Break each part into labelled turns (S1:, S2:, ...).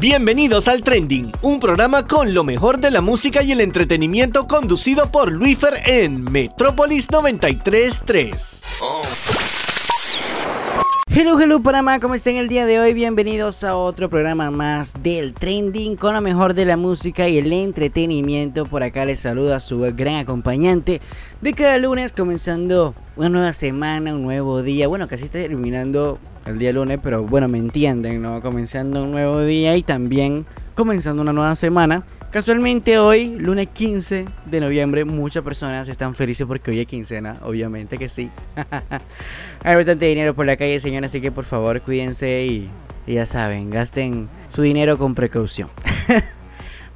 S1: Bienvenidos al Trending, un programa con lo mejor de la música y el entretenimiento conducido por Luifer en Metrópolis 933.
S2: Hello, hello Panamá, ¿cómo están el día de hoy? Bienvenidos a otro programa más del Trending con lo mejor de la música y el entretenimiento. Por acá les saluda su gran acompañante de cada lunes, comenzando una nueva semana, un nuevo día. Bueno, casi está terminando el día lunes, pero bueno, me entienden, ¿no? Comenzando un nuevo día y también comenzando una nueva semana. Casualmente hoy, lunes 15 de noviembre, muchas personas están felices porque hoy es quincena, obviamente que sí. Hay bastante dinero por la calle, señores, así que por favor cuídense y, y ya saben, gasten su dinero con precaución.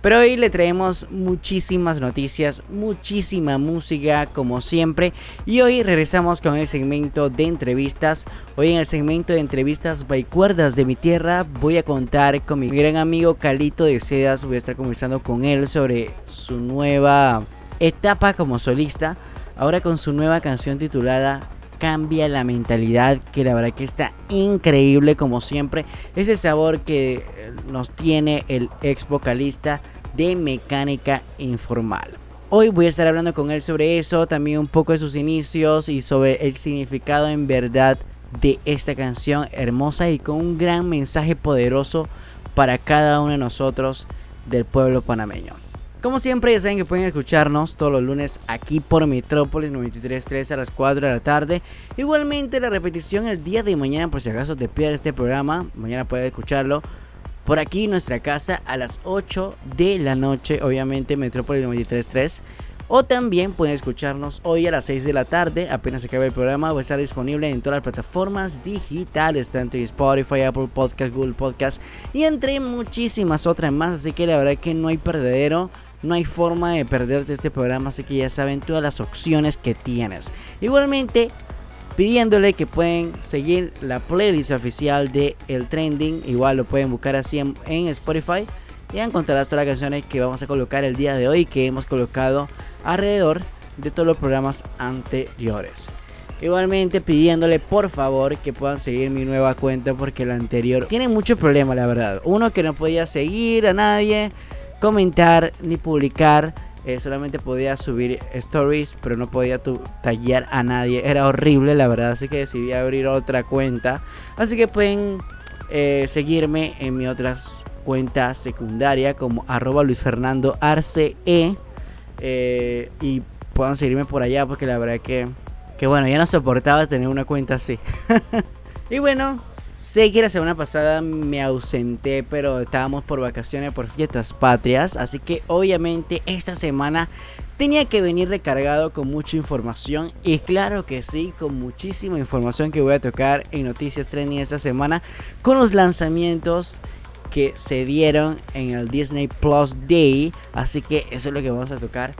S2: Pero hoy le traemos muchísimas noticias, muchísima música como siempre. Y hoy regresamos con el segmento de entrevistas. Hoy en el segmento de entrevistas Cuerdas de mi tierra voy a contar con mi gran amigo Calito de Sedas. Voy a estar conversando con él sobre su nueva etapa como solista. Ahora con su nueva canción titulada cambia la mentalidad, que la verdad que está increíble como siempre. Ese sabor que nos tiene el ex vocalista de mecánica informal. Hoy voy a estar hablando con él sobre eso, también un poco de sus inicios y sobre el significado en verdad de esta canción hermosa y con un gran mensaje poderoso para cada uno de nosotros del pueblo panameño. Como siempre, ya saben que pueden escucharnos todos los lunes aquí por Metrópolis 93.3 a las 4 de la tarde. Igualmente, la repetición el día de mañana, por si acaso te pierdes este programa, mañana puedes escucharlo por aquí nuestra casa a las 8 de la noche, obviamente Metrópolis 93.3. O también pueden escucharnos hoy a las 6 de la tarde, apenas acabe el programa, va a estar disponible en todas las plataformas digitales, tanto en Spotify, Apple Podcast, Google Podcast y entre muchísimas otras más, así que la verdad que no hay perdedero. No hay forma de perderte este programa, así que ya saben todas las opciones que tienes. Igualmente, pidiéndole que pueden seguir la playlist oficial de El Trending. Igual lo pueden buscar así en, Spotify y encontrarás todas las canciones que vamos a colocar el día de hoy que hemos colocado alrededor de todos los programas anteriores. Igualmente pidiéndole por favor que puedan seguir mi nueva cuenta porque la anterior tiene mucho problema la verdad. Uno que no podía seguir a nadie, comentar ni publicar eh, solamente podía subir stories, pero no podía tallar a nadie. Era horrible, la verdad. Así que decidí abrir otra cuenta. Así que pueden eh, seguirme en mi otras cuenta secundaria como arroba Luis Fernando Arce. Eh, y puedan seguirme por allá porque la verdad que, que bueno, ya no soportaba tener una cuenta así. y bueno, Sé que la semana pasada me ausenté, pero estábamos por vacaciones, por fiestas patrias. Así que obviamente esta semana tenía que venir recargado con mucha información. Y claro que sí, con muchísima información que voy a tocar en Noticias Trending esta semana. Con los lanzamientos que se dieron en el Disney Plus Day. Así que eso es lo que vamos a tocar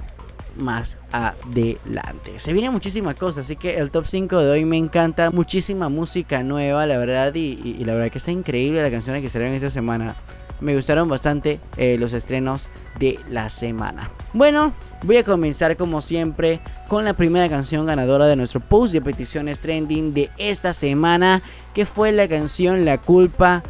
S2: más adelante. Se viene muchísimas cosas, así que el top 5 de hoy me encanta. Muchísima música nueva, la verdad, y, la verdad que está increíble las canciones que salieron esta semana. Me gustaron bastante eh, los estrenos de la semana. Bueno, voy a comenzar como siempre con la primera canción ganadora de nuestro post de peticiones trending de esta semana, que fue la canción La culpa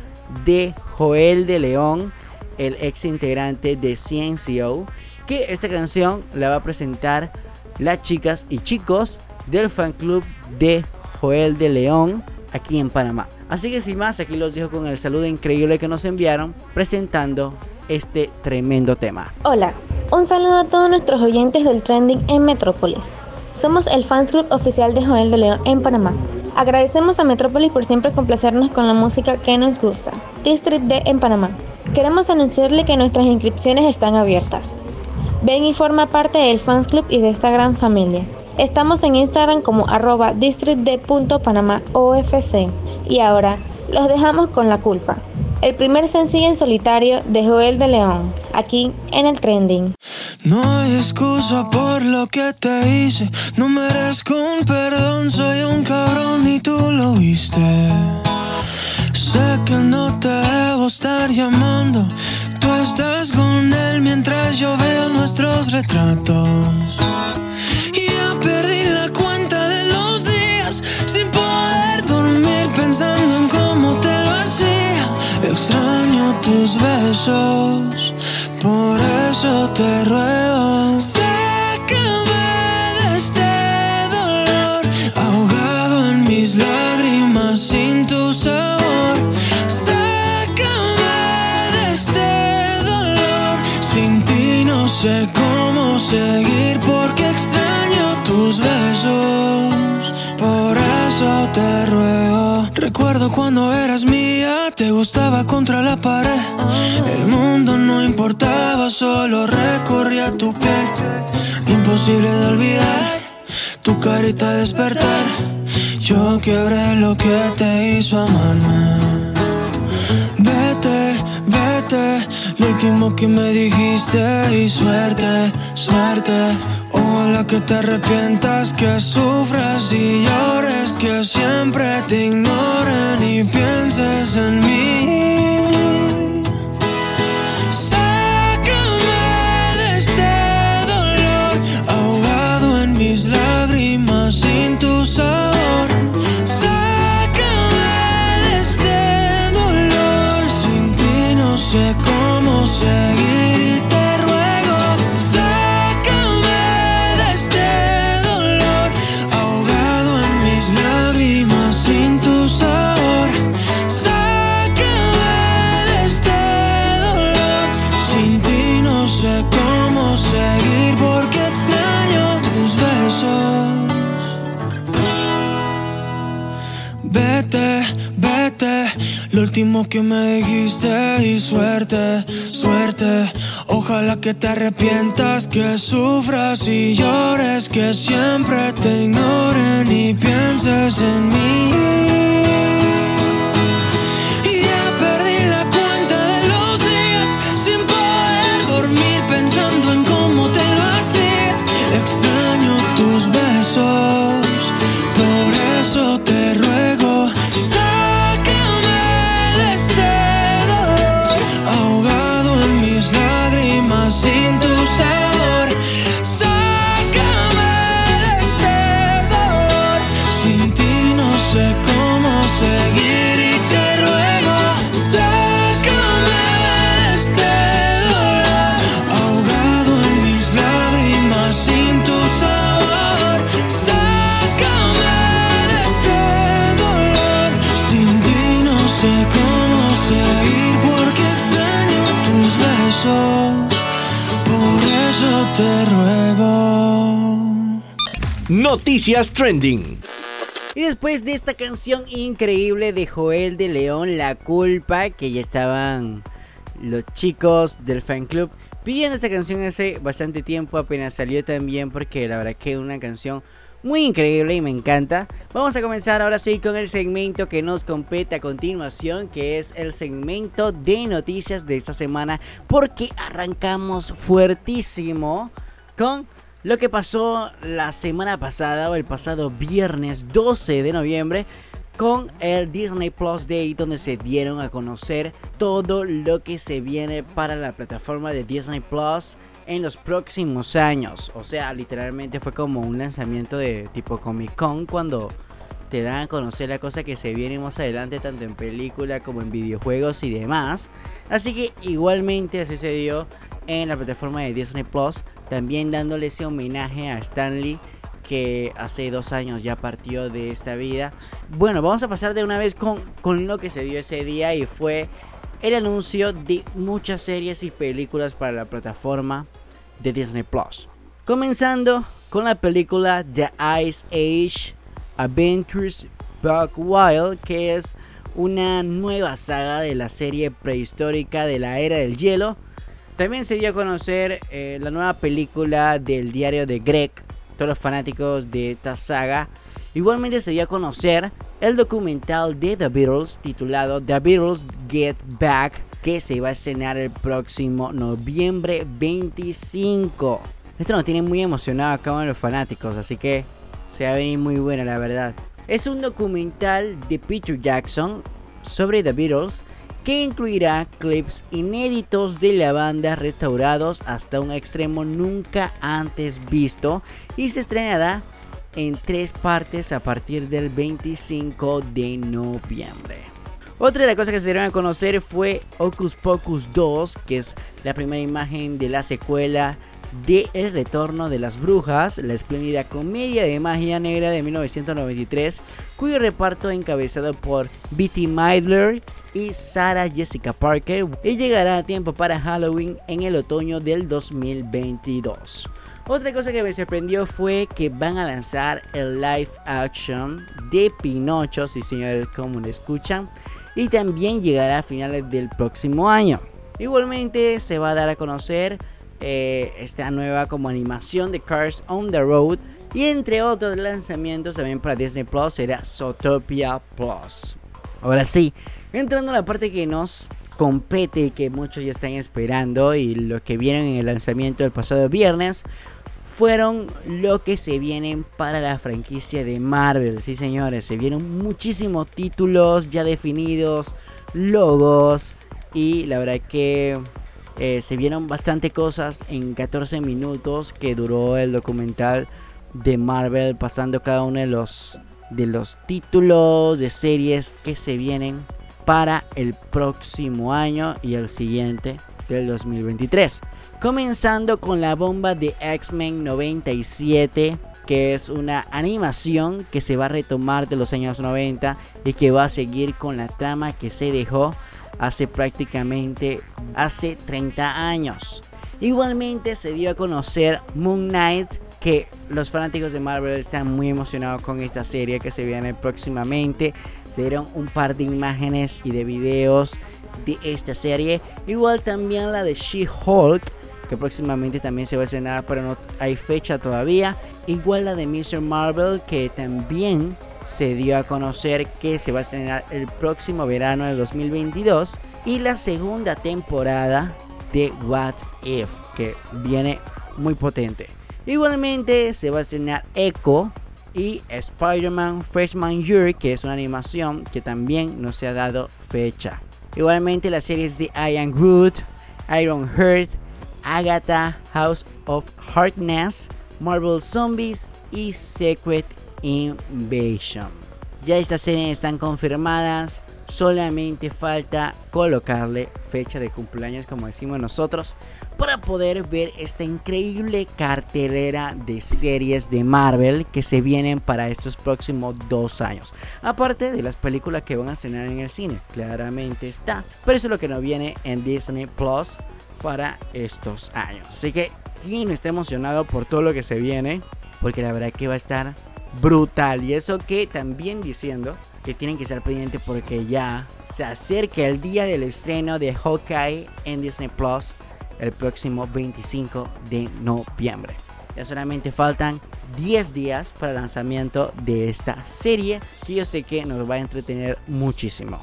S2: de Joel de León, el ex integrante de CNCO que esta canción la va a presentar las chicas y chicos del fan club de Joel de León aquí en Panamá. Así que sin más, aquí los dejo con el saludo increíble que nos enviaron presentando este tremendo tema.
S3: Hola, un saludo a todos nuestros oyentes del trending en Metrópolis. Somos el fans club oficial de Joel de León en Panamá. Agradecemos a Metrópolis por siempre complacernos con la música que nos gusta. District D en Panamá. Queremos anunciarle que nuestras inscripciones están abiertas. Ven y forma parte del fans club y de esta gran familia. Estamos en Instagram como arroba districtd.panamaofc. Y ahora, los dejamos con la culpa. El primer sencillo en solitario de Joel de León, aquí en el trending.
S4: No hay excusa por lo que te hice, no merezco un perdón, soy un cabrón y tú lo viste. Sé que no te debo estar llamando, Tú estás con él mientras yo veo nuestros retratos. Y ya perdí la cuenta de los días sin poder dormir pensando en cómo te lo hacía. Extraño tus besos, por eso te ruego. Recuerdo cuando eras mía, te gustaba contra la pared. El mundo no importaba, solo recorría tu piel. Imposible de olvidar tu carita despertar. Yo quebré lo que te hizo amarme. Vete, vete, lo último que me dijiste y suerte, suerte. Ojalá que te arrepientas, que sufras y llores, que siempre te ignoren y pienses en mí. Lo último que me dijiste y suerte, suerte. Ojalá que te arrepientas, que sufras y llores, que siempre te ignoren y pienses en mí. Sé cómo seguir y te ruego. Sácame este dolor, ahogado en mis lágrimas sin tu sabor. Sácame de este dolor, sin ti no sé cómo seguir porque extraño tus besos. Por eso te ruego.
S1: Noticias Trending.
S2: Después de esta canción increíble de Joel de León, La Culpa, que ya estaban los chicos del fan club pidiendo esta canción hace bastante tiempo, apenas salió también, porque la verdad que es una canción muy increíble y me encanta. Vamos a comenzar ahora sí con el segmento que nos compete a continuación, que es el segmento de noticias de esta semana, porque arrancamos fuertísimo con lo que pasó la semana pasada o el pasado viernes 12 de noviembre con el Disney Plus Day donde se dieron a conocer todo lo que se viene para la plataforma de Disney Plus en los próximos años. O sea, literalmente fue como un lanzamiento de tipo Comic Con cuando te dan a conocer la cosa que se viene más adelante tanto en película como en videojuegos y demás. Así que igualmente así se dio en la plataforma de Disney Plus, también dándole ese homenaje a Stanley que hace dos años ya partió de esta vida. Bueno, vamos a pasar de una vez con, con lo que se dio ese día y fue el anuncio de muchas series y películas para la plataforma de Disney Plus. Comenzando con la película The Ice Age Adventures Buck Wild, que es una nueva saga de la serie prehistórica de la era del hielo. También se dio a conocer eh, la nueva película del diario de Greg, todos los fanáticos de esta saga. Igualmente se dio a conocer el documental de The Beatles titulado The Beatles Get Back, que se va a estrenar el próximo noviembre 25. Esto nos tiene muy emocionado acá con los fanáticos, así que se va a venir muy buena la verdad. Es un documental de Peter Jackson sobre The Beatles que incluirá clips inéditos de la banda restaurados hasta un extremo nunca antes visto y se estrenará en tres partes a partir del 25 de noviembre. Otra de las cosas que se dieron a conocer fue Ocus Pocus 2, que es la primera imagen de la secuela de El Retorno de las Brujas, la espléndida comedia de magia negra de 1993, cuyo reparto encabezado por Betty Midler y Sarah Jessica Parker y llegará a tiempo para Halloween en el otoño del 2022. Otra cosa que me sorprendió fue que van a lanzar el live action de Pinocho, si señores como lo escuchan, y también llegará a finales del próximo año. Igualmente se va a dar a conocer eh, esta nueva como animación de Cars on the Road y entre otros lanzamientos también para Disney Plus será Zootopia Plus. Ahora sí, entrando a la parte que nos compete y que muchos ya están esperando y lo que vieron en el lanzamiento del pasado viernes fueron lo que se vienen para la franquicia de Marvel. Sí, señores, se vieron muchísimos títulos ya definidos, logos y la verdad que eh, se vieron bastante cosas en 14 minutos que duró el documental de Marvel pasando cada uno de los de los títulos de series que se vienen para el próximo año y el siguiente del 2023. Comenzando con la bomba de X-Men 97, que es una animación que se va a retomar de los años 90 y que va a seguir con la trama que se dejó hace prácticamente hace 30 años. Igualmente se dio a conocer Moon Knight, que los fanáticos de Marvel están muy emocionados con esta serie que se viene próximamente. Se dieron un par de imágenes y de videos de esta serie. Igual también la de She-Hulk, que próximamente también se va a estrenar, pero no hay fecha todavía. Igual la de Mr. Marvel, que también se dio a conocer que se va a estrenar el próximo verano de 2022. Y la segunda temporada de What If, que viene muy potente. Igualmente se va a estrenar Echo y Spider-Man Freshman Year, que es una animación que también no se ha dado fecha. Igualmente las series de Iron Groot, Iron Heart, Agatha, House of Hardness, Marvel Zombies y Secret Invasion. Ya estas series están confirmadas, solamente falta colocarle fecha de cumpleaños como decimos nosotros para poder ver esta increíble cartelera de series de Marvel que se vienen para estos próximos dos años. Aparte de las películas que van a estrenar en el cine, claramente está. Pero eso es lo que nos viene en Disney Plus para estos años. Así que, ¿quién no está emocionado por todo lo que se viene? Porque la verdad que va a estar brutal. Y eso que también diciendo que tienen que estar pendientes porque ya se acerca el día del estreno de Hawkeye en Disney Plus el próximo 25 de noviembre. Ya solamente faltan 10 días para el lanzamiento de esta serie que yo sé que nos va a entretener muchísimo.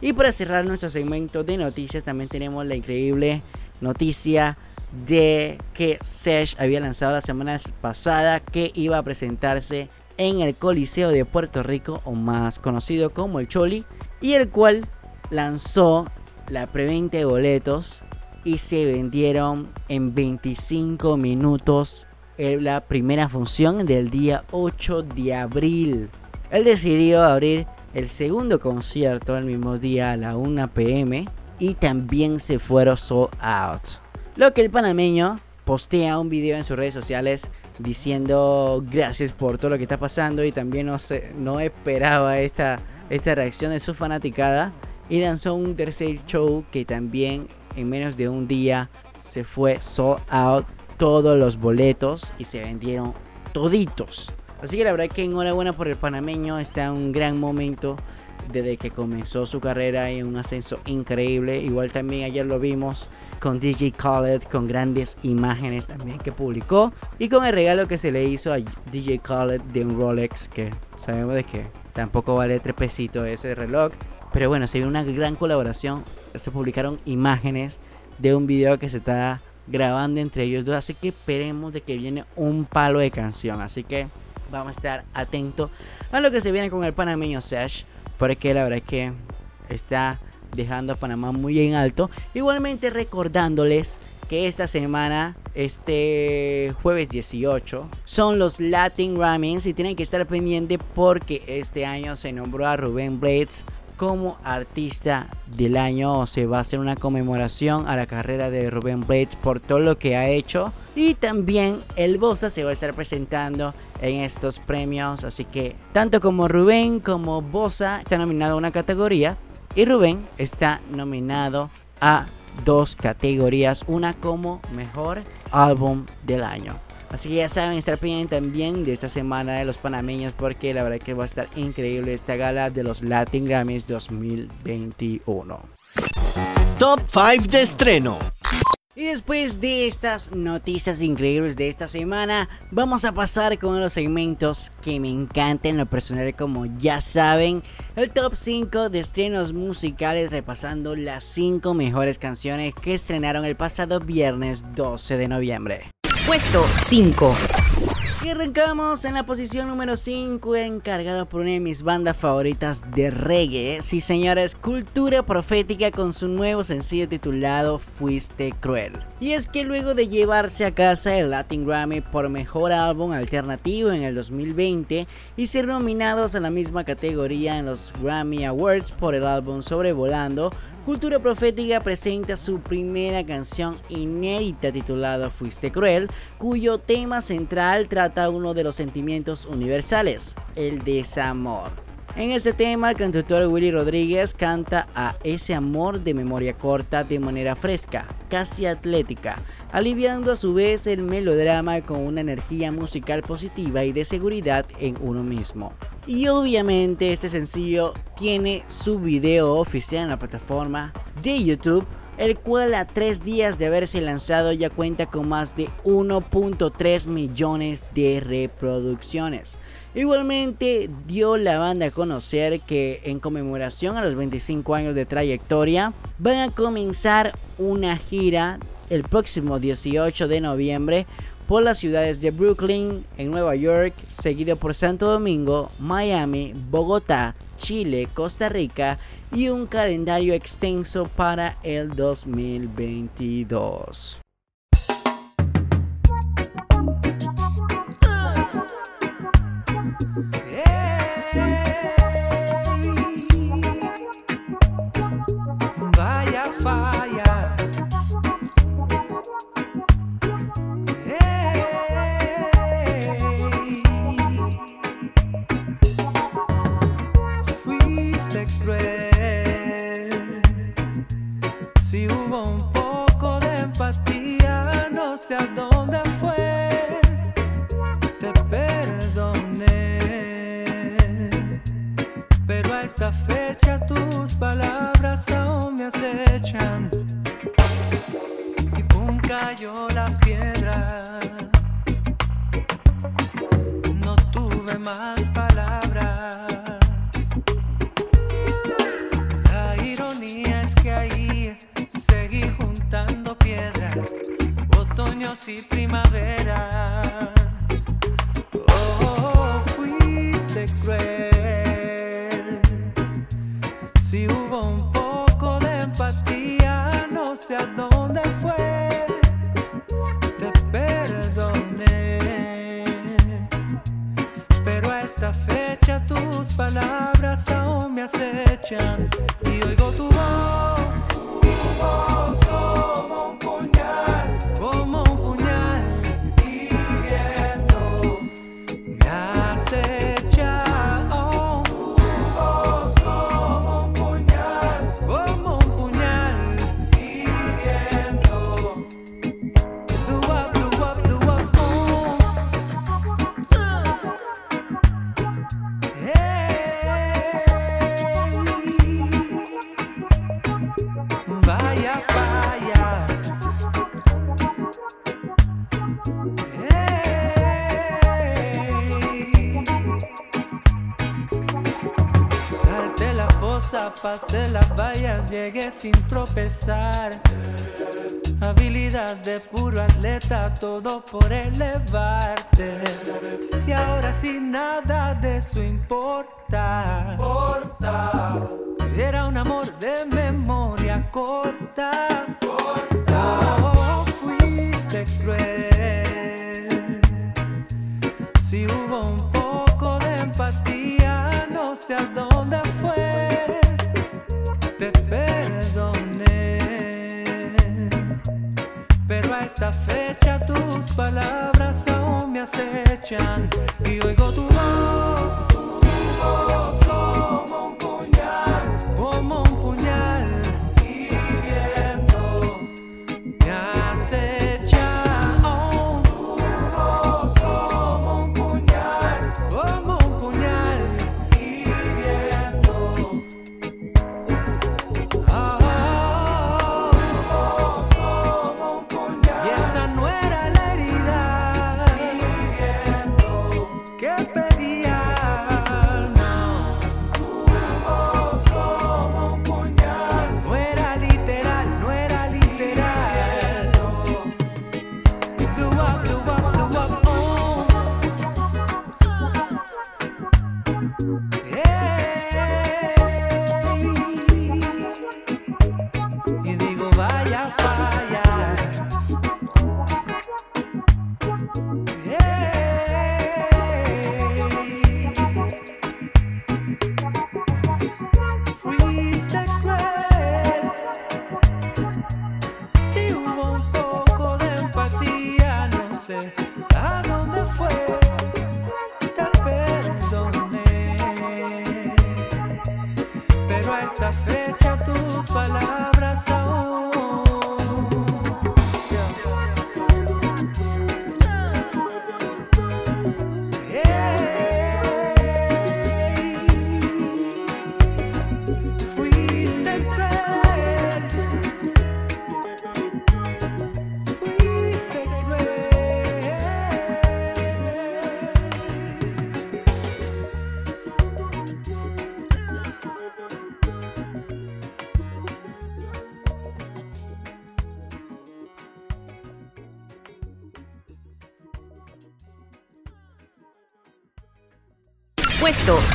S2: Y para cerrar nuestro segmento de noticias también tenemos la increíble noticia de que Sesh había lanzado la semana pasada que iba a presentarse en el Coliseo de Puerto Rico o más conocido como el Choli y el cual lanzó la preventa de boletos y se vendieron en 25 minutos la primera función del día 8 de abril. Él decidió abrir el segundo concierto el mismo día a la 1 pm y también se fueron sold out. Lo que el panameño postea un video en sus redes sociales diciendo gracias por todo lo que está pasando y también no, se, no esperaba esta, esta reacción de su fanaticada y lanzó un tercer show que también en menos de un día se fue sold out todos los boletos y se vendieron toditos. Así que la verdad que enhorabuena por el panameño, está en un gran momento desde que comenzó su carrera y un ascenso increíble. Igual también ayer lo vimos con DJ Khaled, con grandes imágenes también que publicó y con el regalo que se le hizo a DJ Khaled de un Rolex que sabemos de que tampoco vale tres pesitos ese reloj. Pero bueno, se vio una gran colaboración. Se publicaron imágenes de un video que se está grabando entre ellos dos. Así que esperemos de que viene un palo de canción. Así que vamos a estar atentos a lo que se viene con el panameño Sash. Porque la verdad es que está dejando a Panamá muy en alto. Igualmente recordándoles que esta semana, este jueves 18, son los Latin Grammys y tienen que estar pendientes porque este año se nombró a Rubén Blades como artista del año o se va a hacer una conmemoración a la carrera de Rubén Blades por todo lo que ha hecho y también el Bosa se va a estar presentando en estos premios así que tanto como Rubén como Bosa está nominado a una categoría y Rubén está nominado a dos categorías una como mejor álbum del año Así que ya saben, estar pendientes también de esta semana de los panameños porque la verdad que va a estar increíble esta gala de los Latin Grammys 2021.
S1: Top 5 de estreno.
S2: Y después de estas noticias increíbles de esta semana, vamos a pasar con los segmentos que me encantan en lo personal, como ya saben, el top 5 de estrenos musicales repasando las 5 mejores canciones que estrenaron el pasado viernes 12 de noviembre.
S5: Puesto 5.
S2: Y arrancamos en la posición número 5, encargado por una de mis bandas favoritas de reggae. Sí, señores, Cultura Profética con su nuevo sencillo titulado Fuiste Cruel. Y es que luego de llevarse a casa el Latin Grammy por mejor álbum alternativo en el 2020 y ser nominados a la misma categoría en los Grammy Awards por el álbum Sobrevolando, Cultura Profética presenta su primera canción inédita titulada Fuiste Cruel, cuyo tema central trata uno de los sentimientos universales, el desamor. En este tema, el cantautor Willy Rodríguez canta a ese amor de memoria corta de manera fresca, casi atlética, aliviando a su vez el melodrama con una energía musical positiva y de seguridad en uno mismo. Y obviamente este sencillo tiene su video oficial en la plataforma de YouTube, el cual a tres días de haberse lanzado ya cuenta con más de 1.3 millones de reproducciones. Igualmente dio la banda a conocer que en conmemoración a los 25 años de trayectoria van a comenzar una gira el próximo 18 de noviembre por las ciudades de Brooklyn, en Nueva York, seguido por Santo Domingo, Miami, Bogotá, Chile, Costa Rica y un calendario extenso para el 2022.
S6: Sin tropezar. Habilidad de puro atleta, todo por elevarte. Y ahora sin nada de eso importa. Era un amor de memoria corta. corta. Oh, fuiste cruel. Si hubo un
S5: John.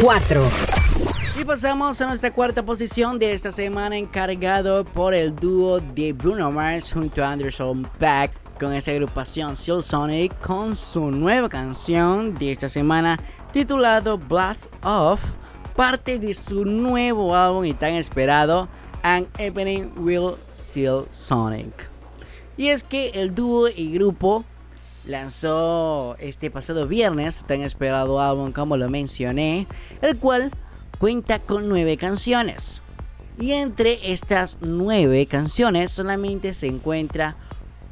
S5: 4.
S2: Y pasamos a nuestra cuarta posición de esta semana encargado por el dúo de Bruno Mars junto a Anderson Paak con esa agrupación Seal Sonic con su nueva canción de esta semana titulado Blast Off, parte de su nuevo álbum y tan esperado An Evening Will Seal Sonic. Y es que el dúo y grupo lanzó este pasado viernes tan esperado álbum como lo mencioné, el cual cuenta con nueve canciones. Y entre estas nueve canciones solamente se encuentra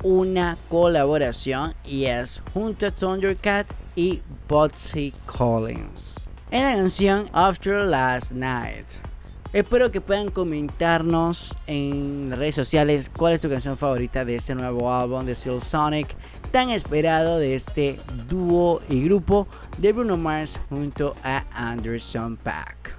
S2: una colaboración y es junto a Thundercat y Botsy Collins. En la canción After Last Night. Espero que puedan comentarnos en redes sociales cuál es tu canción favorita de este nuevo álbum de Seal Sonic, tan esperado de este dúo y grupo de Bruno Mars junto a Anderson Paak.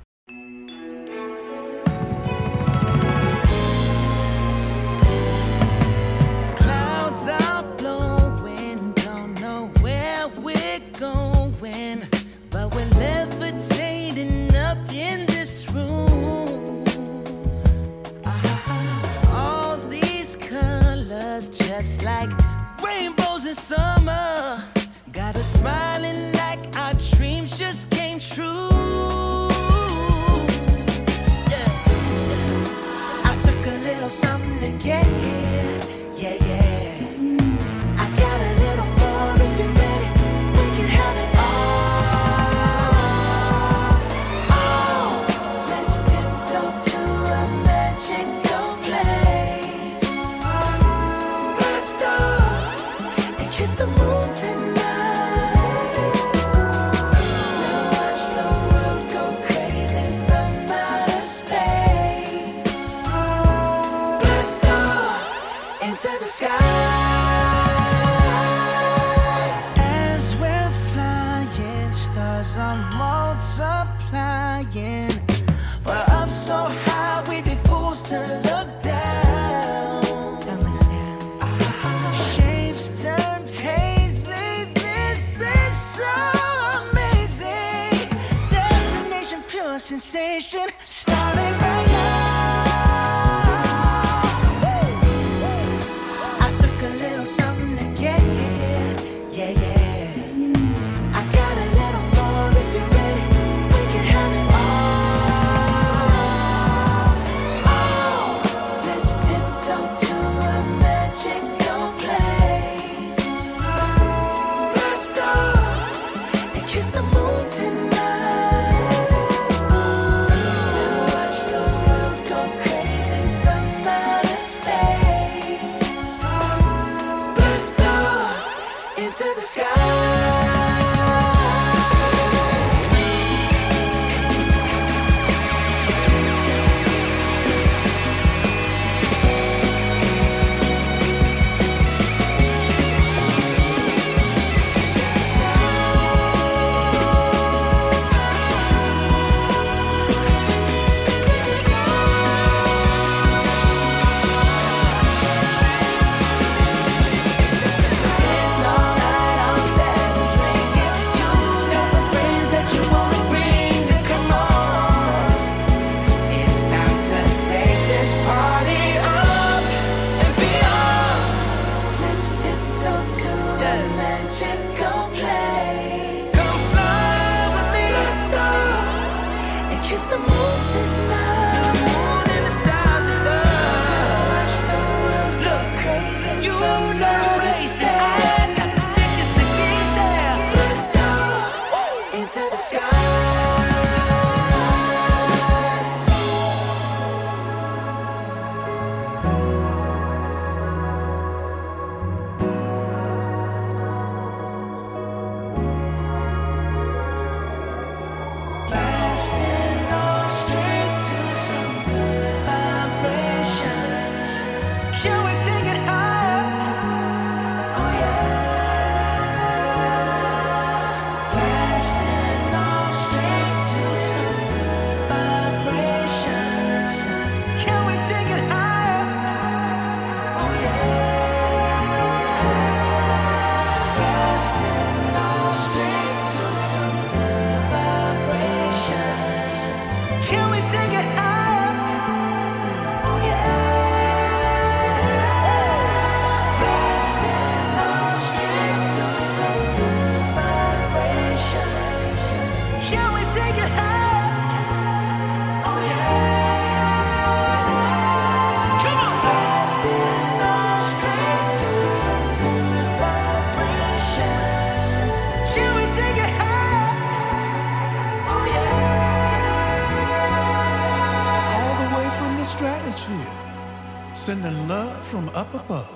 S4: From up above.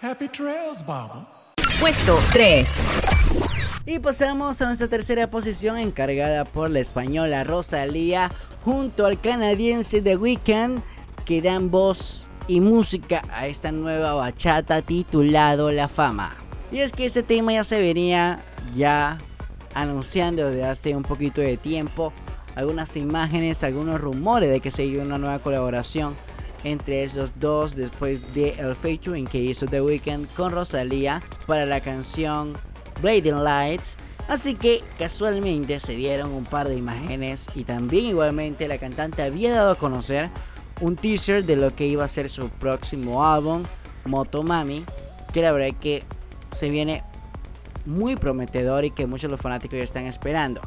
S4: Happy trails, Baba.
S5: Puesto 3.
S2: Y pasamos a nuestra tercera posición encargada por la española Rosalía junto al canadiense The Weeknd que dan voz y música a esta nueva bachata titulado La Fama. Y es que este tema ya se venía ya anunciando desde hace un poquito de tiempo algunas imágenes, algunos rumores de que se iba una nueva colaboración entre esos dos después de el featuring que hizo The Weeknd con Rosalía para la canción Blading Lights. Así que casualmente se dieron un par de imágenes y también igualmente la cantante había dado a conocer un teaser de lo que iba a ser su próximo álbum, Motomami, que la verdad es que se viene muy prometedor y que muchos de los fanáticos ya están esperando.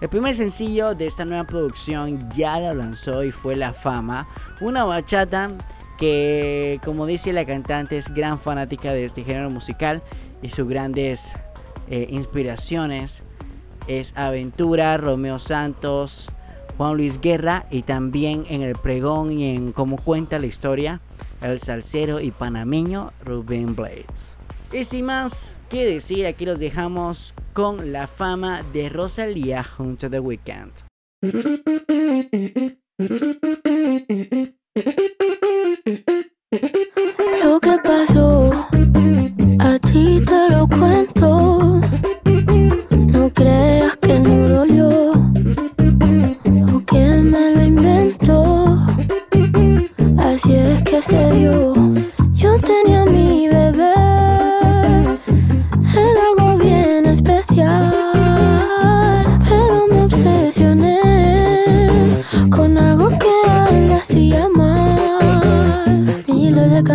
S2: El primer sencillo de esta nueva producción ya lo lanzó y fue La Fama, una bachata que como dice la cantante es gran fanática de este género musical y sus grandes eh, inspiraciones es Aventura, Romeo Santos, Juan Luis Guerra y también en el pregón y en cómo cuenta la historia el salsero y panameño Rubén Blades. Y sin más que decir, aquí los dejamos con la fama de Rosalía junto a The Weeknd.
S7: Pasó, a ti te lo cuento. No creas que no dolió o que me lo inventó. Así es que se dio. Yo tenía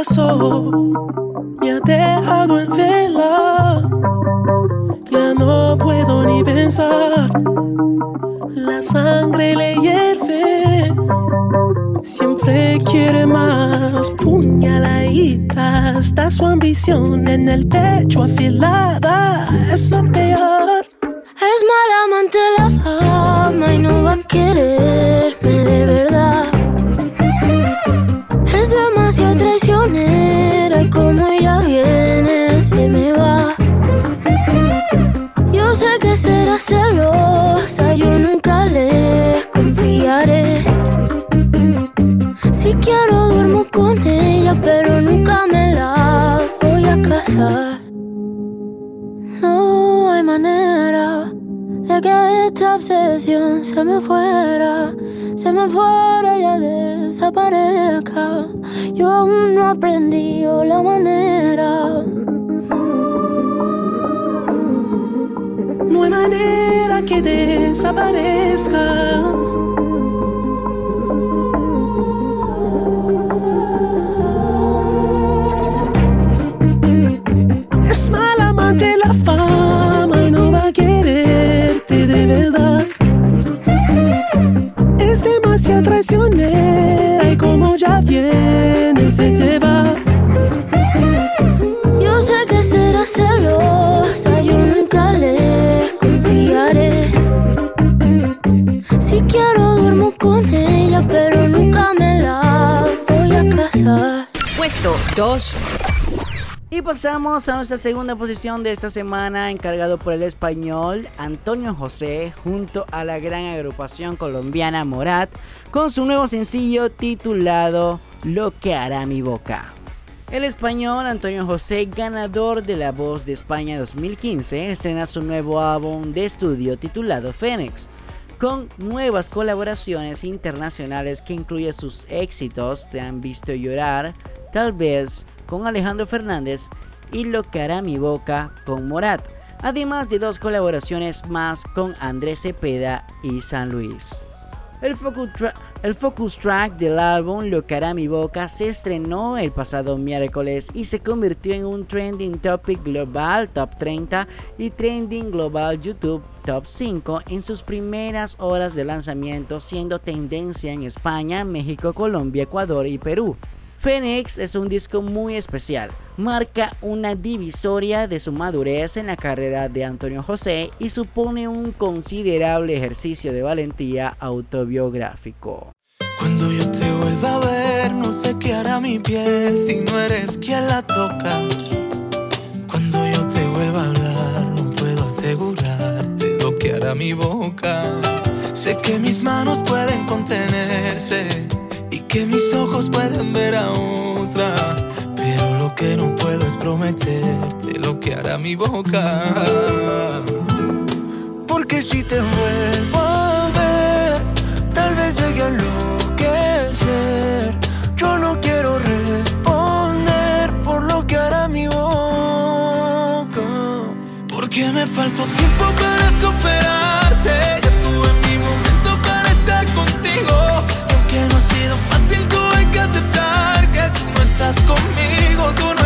S8: Pasó me ha dejado en vela. Ya no puedo ni pensar. La sangre le hierve. Siempre quiere más puñaladita. Está su ambición en el pecho afilada. Es lo peor.
S5: Puesto 2.
S2: Y pasamos a nuestra segunda posición de esta semana, encargado por el español Antonio José, junto a la gran agrupación colombiana Morat, con su nuevo sencillo titulado Lo que hará mi boca. El español Antonio José, ganador de La Voz de España 2015, estrena su nuevo álbum de estudio titulado Fénix, con nuevas colaboraciones internacionales que incluyen sus éxitos Te han visto llorar, tal vez con Alejandro Fernández y Lo que hará mi boca con Morat, además de dos colaboraciones más con Andrés Cepeda y San Luis. El focus, el focus, track del álbum Lo que hará mi boca se estrenó el pasado miércoles y se convirtió en un trending topic global top 30 y trending global YouTube top 5 en sus primeras horas de lanzamiento, siendo tendencia en España, México, Colombia, Ecuador y Perú. Phoenix es un disco muy especial, marca una divisoria de su madurez en la carrera de Antonio José y supone un considerable ejercicio de valentía autobiográfico.
S4: Cuando yo te vuelva a ver, no sé qué hará mi piel si no eres quien la toca. Cuando yo te vuelva a hablar, no puedo asegurarte lo que hará mi boca. Sé que mis manos pueden contenerse que mis ojos pueden ver a otra. Pero lo que no puedo es prometerte lo que hará mi boca. Porque si te vuelvo a ver, tal vez llegue a enloquecer. Yo no quiero responder por lo que hará mi boca. Porque me faltó tiempo para superarte. Conmigo, tú no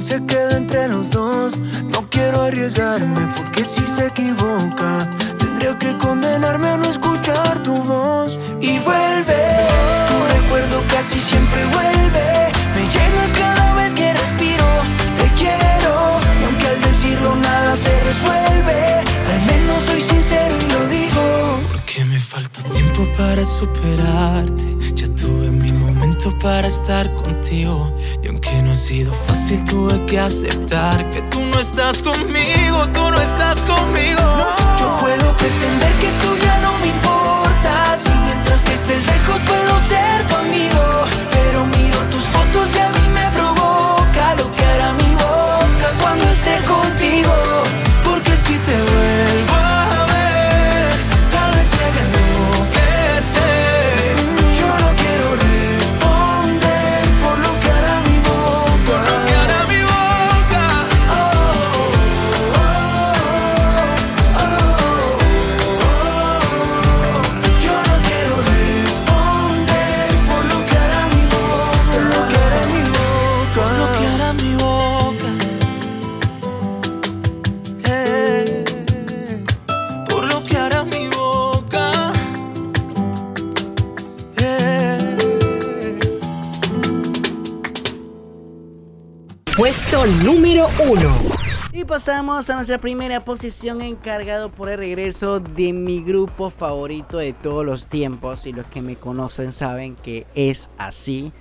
S4: se queda entre los dos. No quiero arriesgarme porque si se equivoca, tendría que condenarme a no escuchar tu voz. Y vuelve, tu recuerdo casi siempre vuelve. Me llena cada vez que respiro. Te quiero, y aunque al decirlo nada se resuelve, al menos soy sincero y lo digo. Porque me faltó tiempo para superarte. Ya tuve mi para estar contigo. Y aunque no ha sido fácil, tuve que aceptar que tú no estás conmigo, tú no estás conmigo. Yo puedo pretender que tú ya no me importas. Y mientras que estés lejos, puedo
S5: Número 1.
S2: Y pasamos a nuestra primera posición encargado por el regreso de mi grupo favorito de todos los tiempos y los que me conocen saben que es así.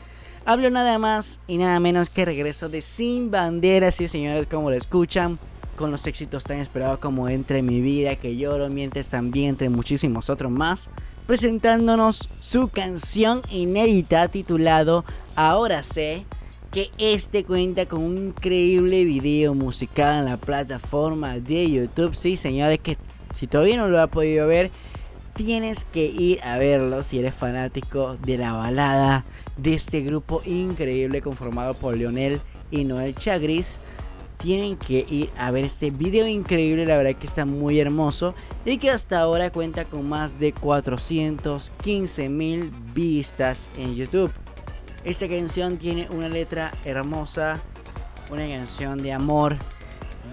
S2: Hablo nada más y nada menos que regreso de Sin Banderas y señores como lo escuchan con los éxitos tan esperados como Entre mi vida, que lloro, mientes también, entre muchísimos otros más, presentándonos su canción inédita titulado Ahora sé que este cuenta con un increíble video musical en la plataforma de YouTube. Sí, señores, que si todavía no lo ha podido ver, tienes que ir a verlo si eres fanático de la balada de este grupo increíble conformado por Leonel y Noel Chagris. Tienen que ir a ver este video increíble, la verdad que está muy hermoso y que hasta ahora cuenta con más de 415 mil vistas en YouTube. Esta canción tiene una letra hermosa, una canción de amor,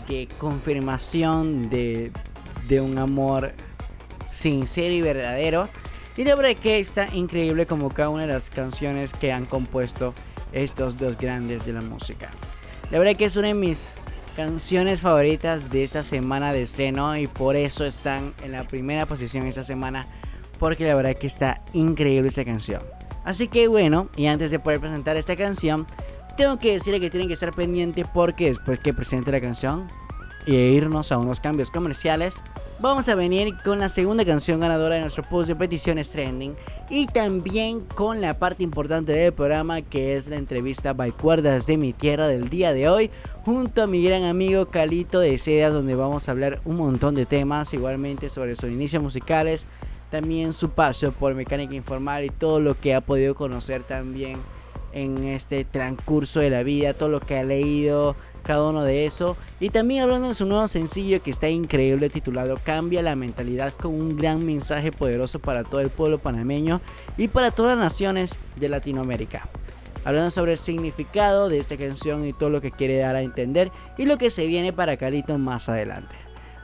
S2: de confirmación de, de un amor sincero y verdadero. Y la verdad que está increíble como cada una de las canciones que han compuesto estos dos grandes de la música. La verdad que es una de mis canciones favoritas de esta semana de estreno y por eso están en la primera posición esta semana porque la verdad que está increíble esta canción. Así que bueno, y antes de poder presentar esta canción, tengo que decirle que tienen que estar pendientes porque después que presente la canción e irnos a unos cambios comerciales, vamos a venir con la segunda canción ganadora de nuestro post de peticiones trending y también con la parte importante del programa que es la entrevista by cuerdas de mi tierra del día de hoy junto a mi gran amigo Calito de Seda donde vamos a hablar un montón de temas igualmente sobre sus inicios musicales, también su paso por mecánica informal y todo lo que ha podido conocer también en este transcurso de la vida, todo lo que ha leído, cada uno de eso. Y también hablando de su nuevo sencillo que está increíble titulado Cambia la mentalidad con un gran mensaje poderoso para todo el pueblo panameño y para todas las naciones de Latinoamérica. Hablando sobre el significado de esta canción y todo lo que quiere dar a entender y lo que se viene para Calito más adelante.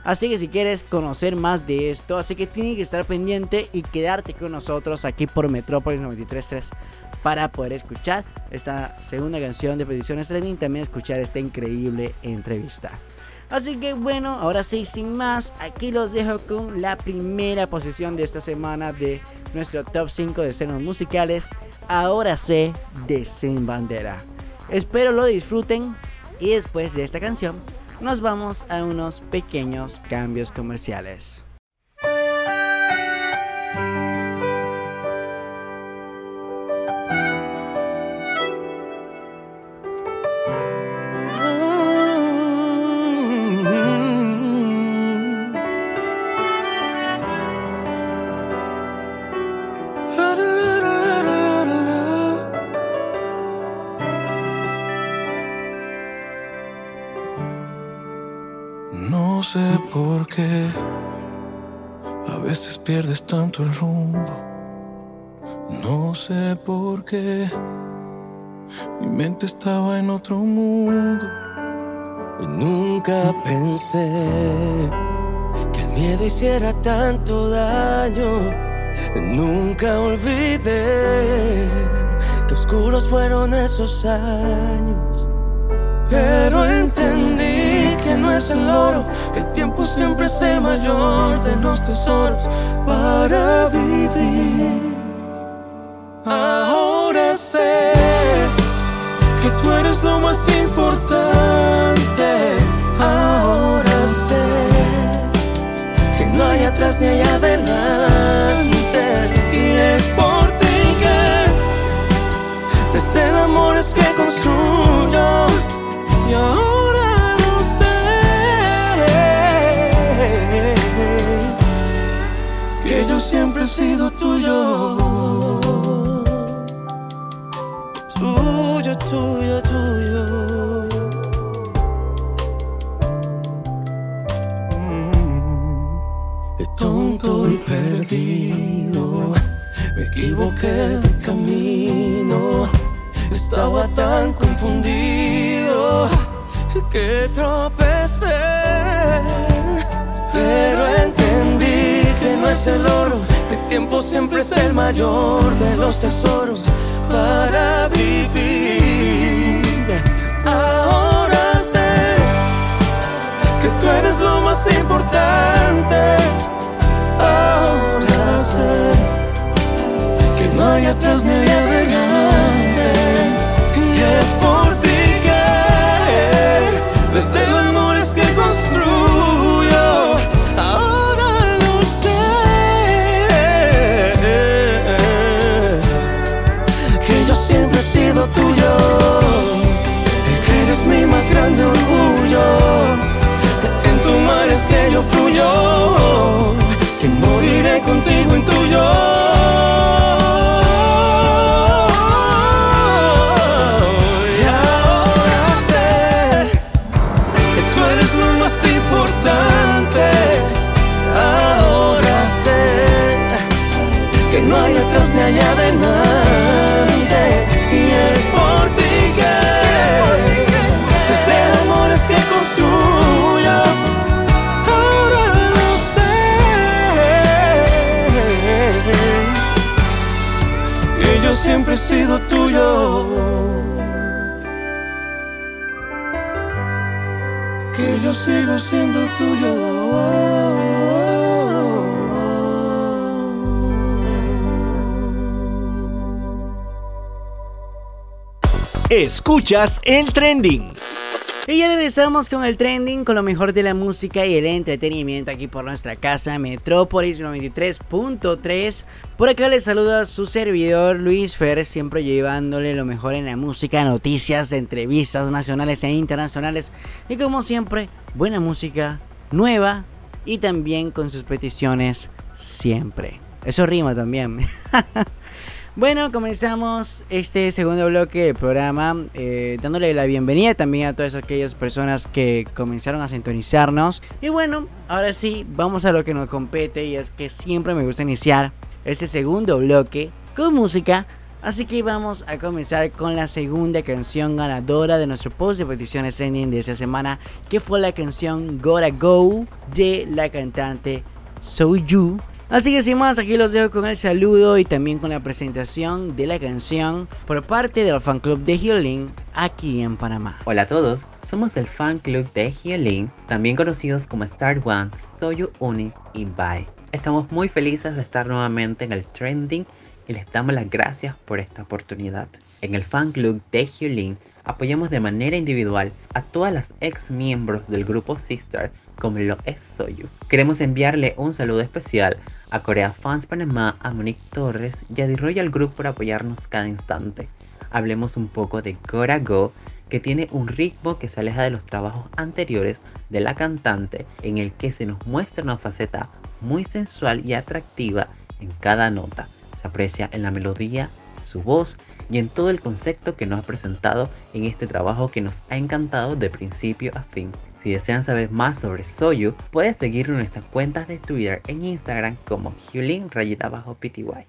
S2: Así que si quieres conocer más de esto, así que tienes que estar pendiente y quedarte con nosotros aquí por Metrópolis 93.3 para poder escuchar esta segunda canción de Peticiones Trending y también escuchar esta increíble entrevista. Así que bueno, ahora sí, sin más, aquí los dejo con la primera posición de esta semana de nuestro top 5 de escenas musicales. Ahora sé de Sin Bandera. Espero lo disfruten y después de esta canción nos vamos a unos pequeños cambios comerciales.
S9: Qué a veces pierdes tanto el rumbo. No sé por qué mi mente estaba en otro mundo.
S4: Nunca pensé que el miedo hiciera tanto daño. Nunca olvidé que oscuros fueron esos años. Pero entendí no es el oro, que el tiempo siempre es el mayor de los tesoros para vivir. Ahora sé que tú eres lo más importante. Ahora sé que no hay atrás ni hay adelante. Sido tuyo. Tuyo, tuyo, tuyo. Mm. Tonto y perdido, me equivoqué de camino. Estaba tan confundido que tropecé. Pero entendí que no es el oro, tiempo siempre es el mayor de los tesoros para vivir. Ahora sé que tú eres lo más importante. Ahora sé que no hay atrás ni hay adelante. Y es por ti que desde eres mi más grande orgullo. En tu mar es que yo fluyo. Que moriré contigo en tuyo. Y ahora sé que tú eres lo más importante. Ahora sé que no hay atrás ni hay adelante. Tuyo.
S1: Escuchas el trending.
S2: Y ya regresamos con el trending, con lo mejor de la música y el entretenimiento aquí por nuestra casa Metrópolis 93.3. Por acá les saluda su servidor Luis Fer, siempre llevándole lo mejor en la música, noticias, entrevistas nacionales e internacionales. Y como siempre, buena música, nueva y también con sus peticiones siempre. Eso rima también. Bueno, comenzamos este segundo bloque del programa eh, dándole la bienvenida también a todas aquellas personas que comenzaron a sintonizarnos. Y bueno, ahora sí, vamos a lo que nos compete y es que siempre me gusta iniciar este segundo bloque con música. Así que vamos a comenzar con la segunda canción ganadora de nuestro post de peticiones trending de esta semana, que fue la canción Gotta Go de la cantante So You Así que sin más, aquí los dejo con el saludo y también con la presentación de la canción por parte del fan club de Hyolyn aquí en Panamá.
S10: Hola a todos, somos el fan club de Hyolyn, también conocidos como Star One, Soyu Uni y Bye. Estamos muy felices de estar nuevamente en el trending y les damos las gracias por esta oportunidad. En el fan club de Hyolyn apoyamos de manera individual a todas las ex miembros del grupo Sister como lo es Soyu. Queremos enviarle un saludo especial a Corea Fans Panamá, a Monique Torres y a The Royal Group por apoyarnos cada instante. Hablemos un poco de Gora Go, que tiene un ritmo que se aleja de los trabajos anteriores de la cantante, en el que se nos muestra una faceta muy sensual y atractiva en cada nota. Se aprecia en la melodía, su voz y en todo el concepto que nos ha presentado en este trabajo que nos ha encantado de principio a fin. Si desean saber más sobre Soyu, puedes seguirnos en nuestras cuentas de Twitter en Instagram como Hulin rayita bajo PTY.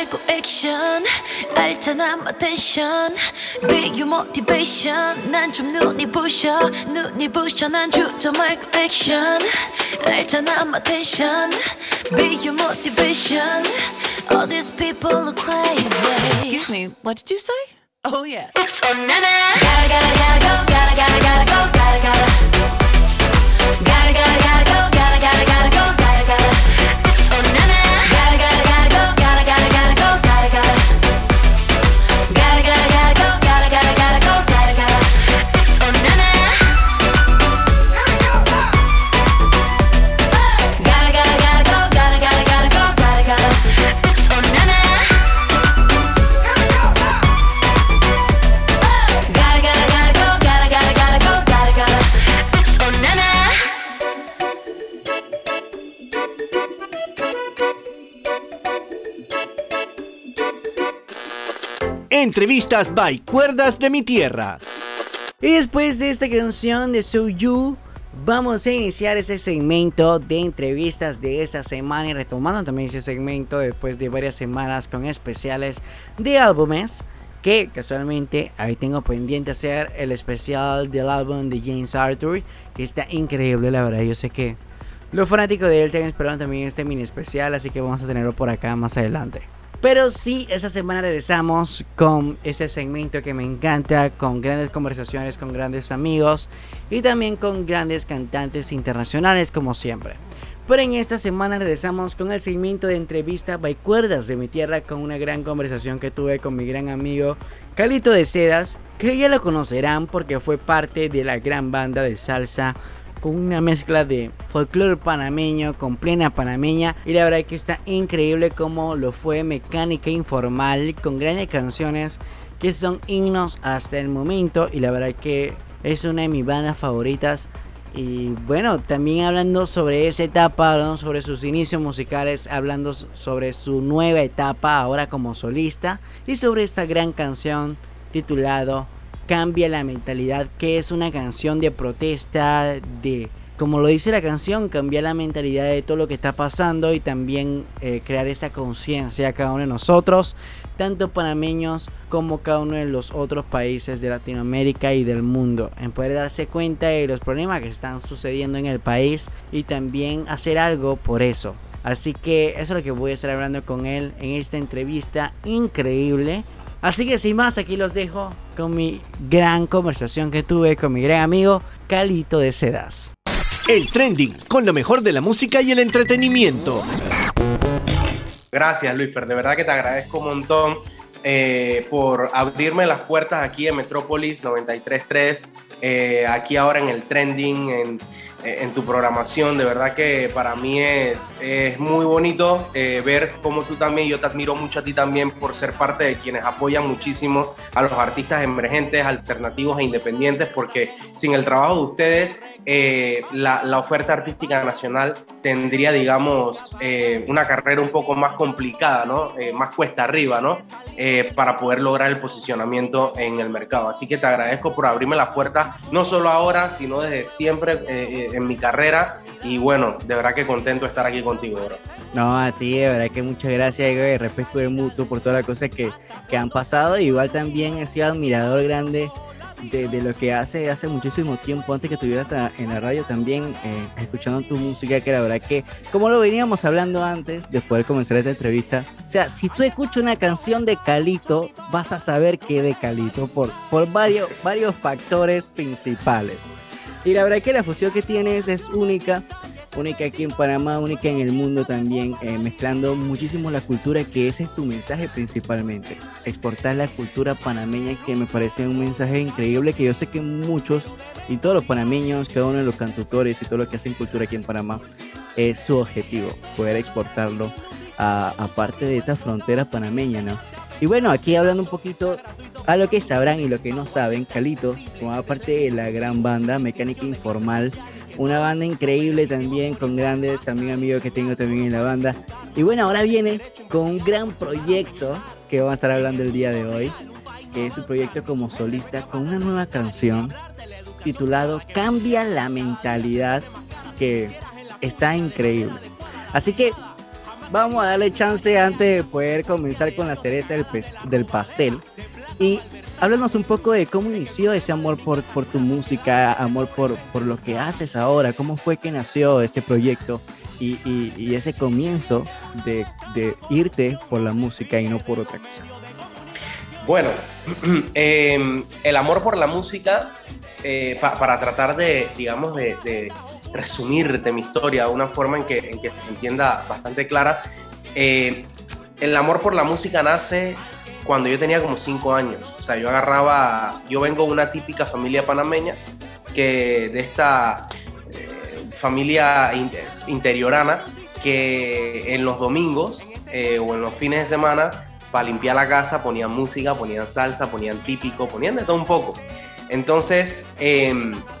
S11: 말고 액션
S12: 알잖아 my 텐션 Be your motivation. 난 눈이 부셔 눈이
S10: 부셔. 난 주저 말고 액션 알잖아 my 텐션 Be your motivation. All these people are crazy. Excuse
S12: me, what did you say? Oh yeah. It's Gotta gotta gotta go gotta gotta gotta go gotta gotta Gotta gotta
S1: Entrevistas by Cuerdas de mi Tierra.
S2: Y después de esta canción de So You, vamos a iniciar ese segmento de entrevistas de esta semana y retomando también ese segmento después de varias semanas con especiales de álbumes. Que casualmente ahí tengo pendiente hacer el especial del álbum de James Arthur, que está increíble, la verdad. Yo sé que los fanáticos de él están esperando también este mini especial, así que vamos a tenerlo por acá más adelante. Pero sí, esta semana regresamos con ese segmento que me encanta, con grandes conversaciones con grandes amigos y también con grandes cantantes internacionales como siempre. Pero en esta semana regresamos con el segmento de entrevista by Cuerdas de mi tierra con una gran conversación que tuve con mi gran amigo Calito de Sedas, que ya lo conocerán porque fue parte de la gran banda de salsa con una mezcla de folclore panameño con plena panameña y la verdad que está increíble como lo fue Mecánica Informal con grandes canciones que son himnos hasta el momento y la verdad que es una de mis bandas favoritas. Y bueno, también hablando sobre esa etapa, hablando sobre sus inicios musicales, hablando sobre su nueva etapa ahora como solista y sobre esta gran canción titulado Cambia la mentalidad, que es una canción de protesta, de, como lo dice la canción, cambiar la mentalidad de todo lo que está pasando y también eh, crear esa conciencia cada uno de nosotros, tanto panameños como cada uno de los otros países de Latinoamérica y del mundo, en poder darse cuenta de los problemas que están sucediendo en el país y también hacer algo por eso. Así que eso es lo que voy a estar hablando con él en esta entrevista increíble. Así que sin más, aquí los dejo con mi gran conversación que tuve con mi gran amigo Calito de Sedas.
S1: El trending con lo mejor de la música y el entretenimiento.
S13: Gracias, Luisfer. De verdad que te agradezco un montón eh, por abrirme las puertas aquí en Metrópolis 93.3, eh, aquí ahora en el trending, en, en, tu programación. De verdad que para mí es, es muy bonito eh, ver cómo tú también, yo te admiro mucho a ti también por ser parte de quienes apoyan muchísimo a los artistas emergentes, alternativos e independientes, porque sin el trabajo de ustedes eh, la, oferta artística nacional tendría, digamos, eh, una carrera un poco más complicada, ¿no? Eh, más cuesta arriba, ¿no? Eh, para poder lograr el posicionamiento en el mercado. Así que te agradezco por abrirme las puertas, no solo ahora, sino desde siempre en mi carrera. Y bueno, de verdad que contento estar aquí contigo, bro.
S2: No, a ti, de verdad que muchas gracias, y respeto de mutuo por todas las cosas que, que han pasado. Igual también he sido admirador grande de, de, lo que hace hace muchísimo tiempo, antes que estuviera en la radio también, eh, escuchando tu música, que la verdad que, como lo veníamos hablando antes de poder comenzar esta entrevista, o sea, si tú escuchas una canción de Calito, vas a saber que de Calito por, por varios, varios factores principales. Y la verdad que la fusión que tienes es única, única aquí en Panamá, única en el mundo también, eh, mezclando muchísimo la cultura, que ese es tu mensaje principalmente, exportar la cultura panameña, que me parece un mensaje increíble, que yo sé que muchos y todos los panameños, cada uno de los cantutores y todo lo que hacen cultura aquí en Panamá, es su objetivo, poder exportarlo a, a de esta frontera panameña, ¿no? Y bueno, aquí hablando un poquito a lo que sabrán y lo que no saben, Calito formaba parte de la gran banda Mecánica Informal, una banda increíble también, con grandes también amigos que tengo también en la banda. Y bueno, ahora viene con un gran proyecto que vamos a estar hablando el día de hoy, que es un proyecto como solista con una nueva canción titulado Cambia la mentalidad, que está increíble. Así que vamos a darle chance antes de poder comenzar con la cereza del, del pastel. Y háblanos un poco de cómo inició ese amor por, por tu música, amor por, por lo que haces ahora, cómo fue que nació este proyecto y, y, ese comienzo de, de, irte por la música y no por otra cosa.
S13: Bueno, eh, el amor por la música, eh, pa, para tratar de, digamos, de resumirte mi historia de una forma en que, en que se entienda bastante clara. Eh, el amor por la música nace cuando yo tenía como 5 años. O sea, yo agarraba, yo vengo de una típica familia panameña, que de esta eh, familia inter, interiorana, que en los domingos eh, o en los fines de semana, para limpiar la casa, ponían música, ponían salsa, ponían típico, ponían de todo un poco. Entonces, eh,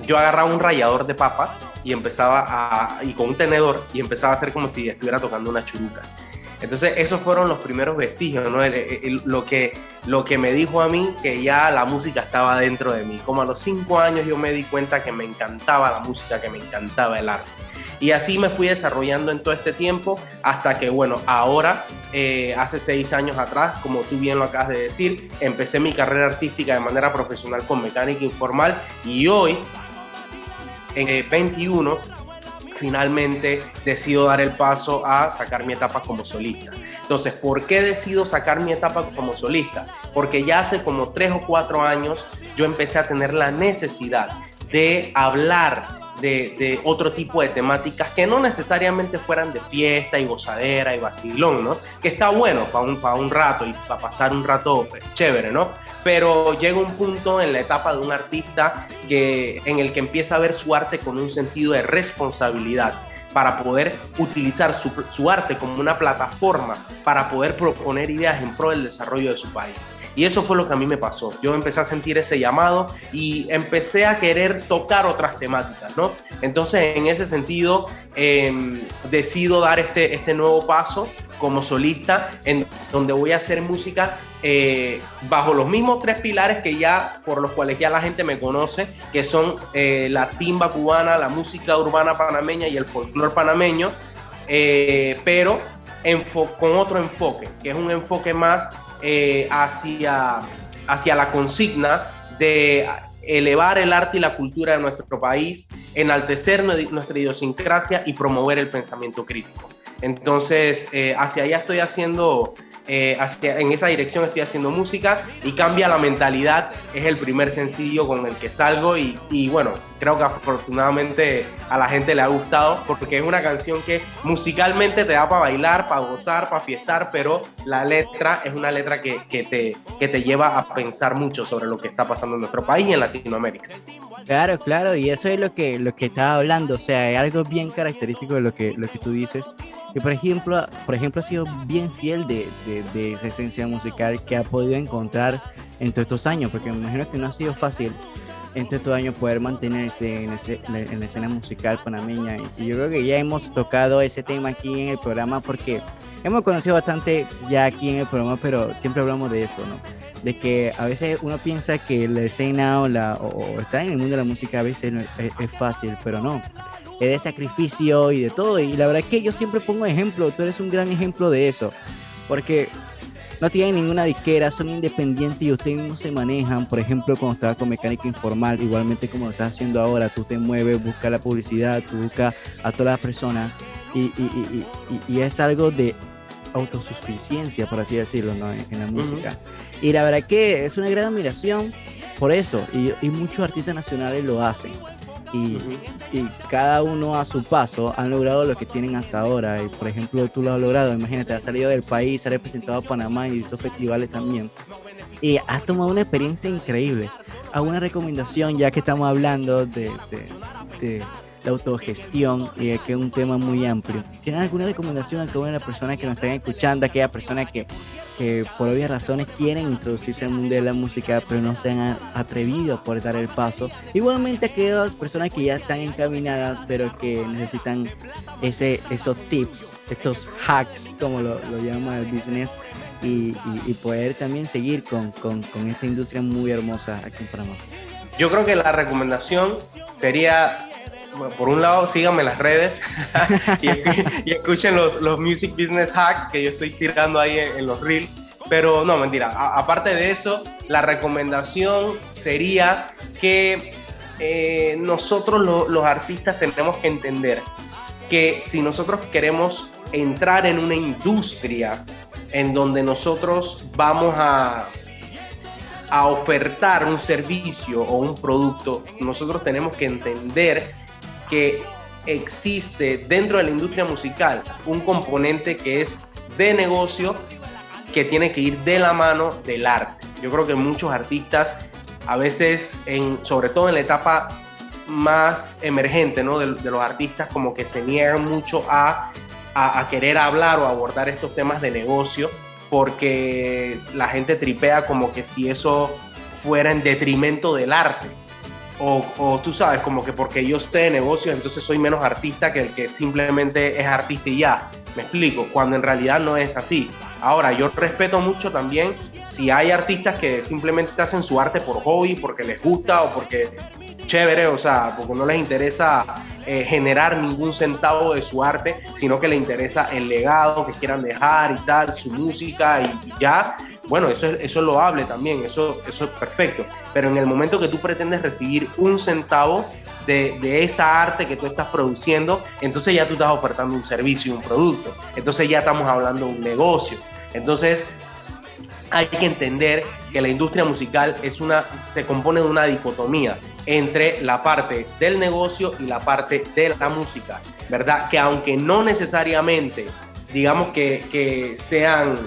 S13: yo agarraba un rallador de papas y empezaba a, y con un tenedor, y empezaba a hacer como si estuviera tocando una churuca. Entonces, esos fueron los primeros vestigios, ¿no? Lo, que, lo que me dijo a mí que ya la música estaba dentro de mí. Como a los cinco años yo me di cuenta que me encantaba la música, que me encantaba el arte. Y así me fui desarrollando en todo este tiempo hasta que, bueno, ahora, eh, hace seis años atrás, como tú bien lo acabas de decir, empecé mi carrera artística de manera profesional con mecánica informal y hoy, en el 21, finalmente decido dar el paso a sacar mi etapa como solista. Entonces, ¿por qué decido sacar mi etapa como solista? Porque ya hace como tres o cuatro años yo empecé a tener la necesidad de hablar de, otro tipo de temáticas que no necesariamente fueran de fiesta y gozadera y vacilón, ¿no? Que está bueno para un, para un rato y para pasar un rato pues, chévere, ¿no? Pero llega un punto en la etapa de un artista que, en el que empieza a ver su arte con un sentido de responsabilidad para poder utilizar su, arte como una plataforma para poder proponer ideas en pro del desarrollo de su país. Y eso fue lo que a mí me pasó. Yo empecé a sentir ese llamado y empecé a querer tocar otras temáticas, ¿no? Entonces, en ese sentido, eh, decido dar este, este nuevo paso como solista, en donde voy a hacer música eh, bajo los mismos tres pilares que ya, por los cuales ya la gente me conoce, que son eh, la timba cubana, la música urbana panameña y el folclore panameño, eh, pero con otro enfoque, que es un enfoque más hacia, hacia la consigna de elevar el arte y la cultura de nuestro país, enaltecer nue- nuestra idiosincrasia y promover el pensamiento crítico. Entonces, eh, hacia allá estoy haciendo, eh, en esa dirección estoy haciendo música y cambia la mentalidad. Es el primer sencillo con el que salgo y, y bueno, creo que afortunadamente a la gente le ha gustado porque es una canción que musicalmente te da para bailar, para gozar, para fiestar, pero la letra es una letra que, que te, que te lleva a pensar mucho sobre lo que está pasando en nuestro país y en Latinoamérica.
S2: Claro, claro, y eso es lo que, lo que estaba hablando, o sea, es algo bien característico de lo que, lo que tú dices, que por ejemplo, por ejemplo ha sido bien fiel de, de, de esa esencia musical que ha podido encontrar en todos estos años, porque me imagino que no ha sido fácil en todos estos años poder mantenerse en, ese- en la escena musical panameña, y yo creo que ya hemos tocado ese tema aquí en el programa porque hemos conocido bastante ya aquí en el programa, pero siempre hablamos de eso, ¿no? de que a veces uno piensa que la escena o, la, o, o estar en el mundo de la música a veces no es, es fácil, pero no. De sacrificio y de todo. Y la verdad es que yo siempre pongo ejemplo, tú eres un gran ejemplo de eso. Porque no tienen ninguna disquera, son independientes y ustedes mismos se manejan. Por ejemplo, cuando estaba con Mecánica Informal, igualmente como lo estás haciendo ahora, tú te mueves, buscas la publicidad, tú buscas a todas las personas. Y, y, y, y, y es algo de autosuficiencia, por así decirlo, ¿no? en, en la música. Y la verdad que es una gran admiración por eso. Y, y muchos artistas nacionales lo hacen. Y, y cada uno a su paso han logrado lo que tienen hasta ahora. Y por ejemplo, tú lo has logrado. Imagínate, has salido del país, has representado a Panamá y estos festivales también. Y has tomado una experiencia increíble. ¿Alguna recomendación, ya que estamos hablando de, la autogestión y que es un tema muy amplio? ¿Tienes alguna recomendación a de las personas que nos están escuchando, aquellas personas que, que por obvias razones quieren introducirse al mundo de la música, pero no se han atrevido por dar el paso? Igualmente aquellas personas que ya están encaminadas, pero que necesitan ese, esos tips, estos hacks, como lo, lo llama el business, y, y- y poder también seguir con, con- con esta industria muy hermosa aquí en Panamá.
S13: Yo creo que la recomendación sería, por un lado, síganme en las redes y, escuchen los, los Music Business Hacks que yo estoy tirando ahí en, los reels. Pero no, mentira. Aparte de eso, la recomendación sería que eh, nosotros lo- los artistas tenemos que entender que si nosotros queremos entrar en una industria en donde nosotros vamos a, a ofertar un servicio o un producto, nosotros tenemos que entender que existe dentro de la industria musical un componente que es de negocio que tiene que ir de la mano del arte. Yo creo que muchos artistas a veces, en, sobre todo en la etapa más emergente de, los artistas, como que se niegan mucho a, a querer hablar o abordar estos temas de negocio porque la gente tripea como que si eso fuera en detrimento del arte. O, o tú sabes, como que porque yo esté de negocios, entonces soy menos artista que el que simplemente es artista y ya. Me explico, cuando en realidad no es así. Ahora, yo respeto mucho también si hay artistas que simplemente hacen su arte por hobby, porque les gusta o porque chévere, o sea, porque no les interesa eh, generar ningún centavo de su arte, sino que les interesa el legado que quieran dejar y tal, su música y, y ya. Bueno, eso es, eso es loable también, eso, eso es perfecto. Pero en el momento que tú pretendes recibir un centavo de, de, esa arte que tú estás produciendo, entonces ya tú estás ofertando un servicio, un producto. Entonces ya estamos hablando de un negocio. Entonces hay que entender que la industria musical es una, se compone de una dicotomía entre la parte del negocio y la parte de la música, ¿verdad? Que aunque no necesariamente, digamos que, que sean,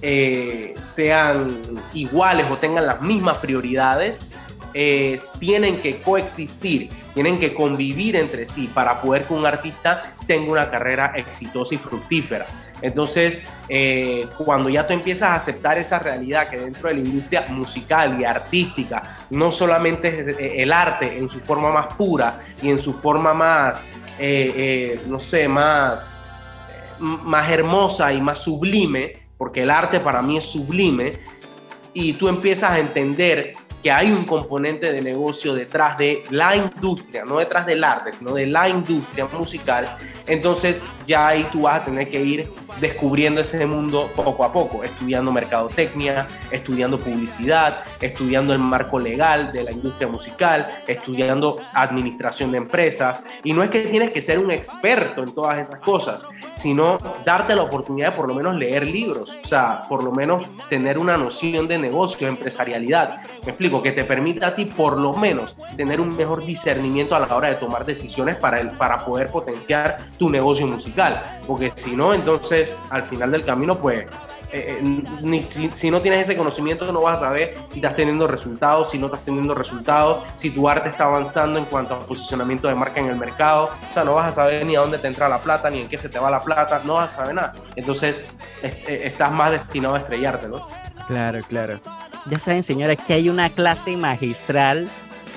S13: eh, sean iguales o tengan las mismas prioridades, eh, tienen que coexistir, tienen que convivir entre sí para poder que un artista tenga una carrera exitosa y fructífera. Entonces, eh, cuando ya tú empiezas a aceptar esa realidad que dentro de la industria musical y artística, no solamente es el arte en su forma más pura y en su forma más, no sé, más, más hermosa y más sublime, porque el arte para mí es sublime, y tú empiezas a entender que hay un componente de negocio detrás de la industria, no detrás del arte, sino de la industria musical, entonces ya ahí tú vas a tener que ir descubriendo ese mundo poco a poco, estudiando mercadotecnia, estudiando publicidad, estudiando el marco legal de la industria musical, estudiando administración de empresas. Y no es que tienes que ser un experto en todas esas cosas, sino darte la oportunidad de por lo menos leer libros, o sea, por lo menos tener una noción de negocio, empresarialidad. Me explico, que te permita a ti por lo menos tener un mejor discernimiento a la hora de tomar decisiones para, el, para poder potenciar tu negocio musical. Porque si no, entonces al final del camino, pues eh, si, si, no tienes ese conocimiento no vas a saber si estás teniendo resultados, si no estás teniendo resultados, si tu arte está avanzando en cuanto a posicionamiento de marca en el mercado, o sea, no vas a saber ni a dónde te entra la plata, ni en qué se te va la plata, no vas a saber nada. Entonces, eh, estás más destinado a estrellarte, ¿no?
S2: Claro, claro. Ya saben, señora, que hay una clase magistral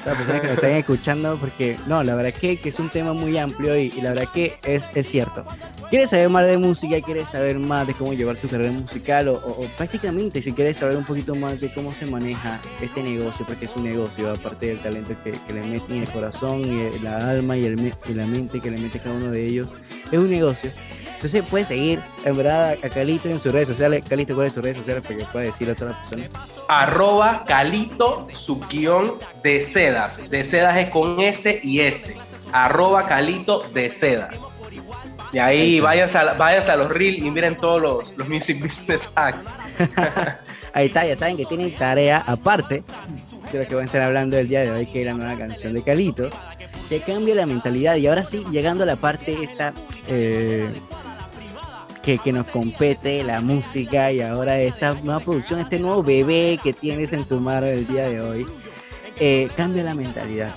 S2: las personas que nos están escuchando, porque no, la verdad que, que es un tema muy amplio y, y, la verdad que es, es cierto. ¿Quieres saber más de música? ¿Quieres saber más de cómo llevar tu carrera musical? O, o, o, prácticamente, si quieres saber un poquito más de cómo se maneja este negocio, porque es un negocio, aparte del talento que, que le meten el corazón, y la alma y, el, y la mente que le mete cada uno de ellos, es un negocio. Entonces puedes seguir, en verdad, a Calito en sus redes sociales. Calito, ¿cuáles son tus redes sociales para que pueda decir a todas las personas?
S13: Arroba Calito, su guion de sedas. De sedas es con S y S. Arroba Calito de sedas. Y ahí váyanse a, váyanse a los reels y miren todos los, los Music Business Hacks.
S2: ahí está, ya saben que tienen tarea aparte de lo que van a estar hablando el día de hoy, que es la nueva canción de Calito, que cambia la mentalidad. Y ahora sí, llegando a la parte esta eh, que, que, nos compete, la música, y ahora esta nueva producción, este nuevo bebé que tienes en tu mano el día de hoy, eh, cambia la mentalidad.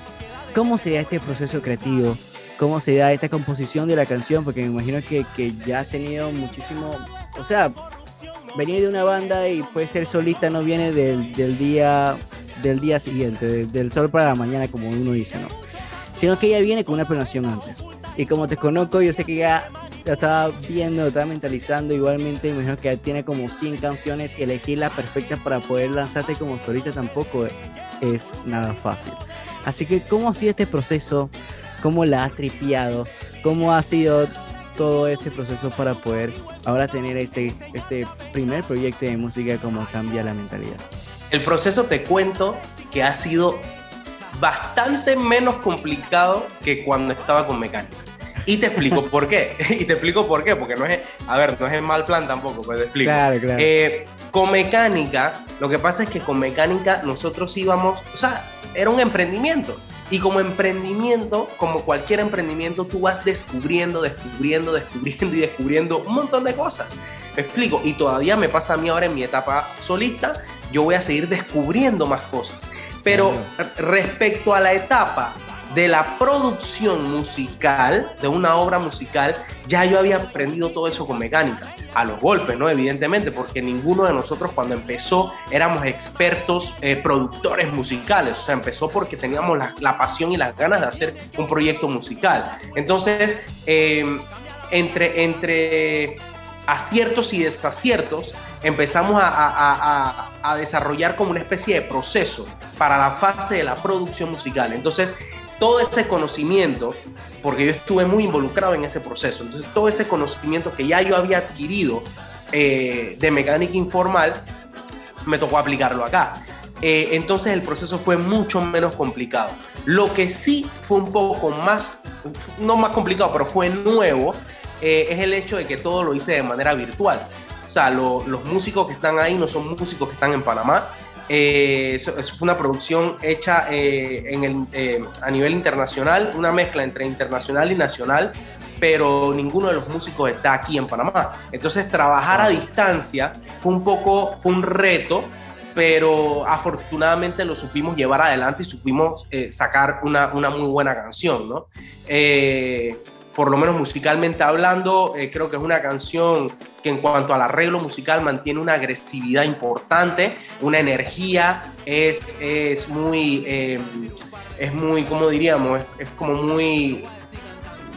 S2: ¿Cómo se da este proceso creativo? ¿Cómo se da esta composición de la canción? Porque me imagino que, que ya has tenido muchísimo, o sea, venir de una banda y puede ser solista no viene del, del día del día siguiente, del, del sol para la mañana, como uno dice, ¿no? Sino que ella viene con una planeación antes. Y como te conozco, yo sé que ya la estaba viendo, estaba mentalizando igualmente, me imagino que ya tiene como 100 canciones y elegir la perfecta para poder lanzarte como solista tampoco es nada fácil. Así que, ¿cómo ha sido este proceso? ¿Cómo la has tripeado? ¿Cómo ha sido todo este proceso para poder ahora tener este, este primer proyecto de música como cambia la mentalidad?
S13: El proceso te cuento que ha sido bastante menos complicado que cuando estaba con Mecánica. Y te explico por qué. y te explico por qué, porque no es, a ver, no es el mal plan tampoco, pero te explico.
S2: Claro, claro.
S13: Eh, con Mecánica, lo que pasa es que con Mecánica nosotros íbamos, o sea, era un emprendimiento. Y como emprendimiento, como cualquier emprendimiento, tú vas descubriendo, descubriendo, descubriendo y descubriendo un montón de cosas. Me explico. Y todavía me pasa a mí ahora en mi etapa solista, yo voy a seguir descubriendo más cosas. Pero respecto a la etapa de la producción musical, de una obra musical, ya yo había aprendido todo eso con mecánica. A los golpes, ¿no? Evidentemente, porque ninguno de nosotros cuando empezó éramos expertos eh, productores musicales. O sea, empezó porque teníamos la, pasión y las ganas de hacer un proyecto musical. Entonces, eh, entre, entre aciertos y desaciertos, empezamos a- a desarrollar como una especie de proceso para la fase de la producción musical. Entonces, todo ese conocimiento, porque yo estuve muy involucrado en ese proceso, entonces todo ese conocimiento que ya yo había adquirido eh, de mecánica informal, me tocó aplicarlo acá. Eh, entonces el proceso fue mucho menos complicado. Lo que sí fue un poco más, no más complicado, pero fue nuevo, eh, es el hecho de que todo lo hice de manera virtual. O sea, lo- los músicos que están ahí no son músicos que están en Panamá. Eh, eso, eso fue una producción hecha eh, en el, eh, a nivel internacional, una mezcla entre internacional y nacional, pero ninguno de los músicos está aquí en Panamá. Entonces trabajar a distancia fue un poco, fue un reto, pero afortunadamente lo supimos llevar adelante y supimos eh, sacar una, una muy buena canción, ¿no? Por lo menos musicalmente hablando, eh, creo que es una canción que en cuanto al arreglo musical mantiene una agresividad importante, una energía, es, es muy, eh, es muy, ¿cómo diríamos? Es, es como muy,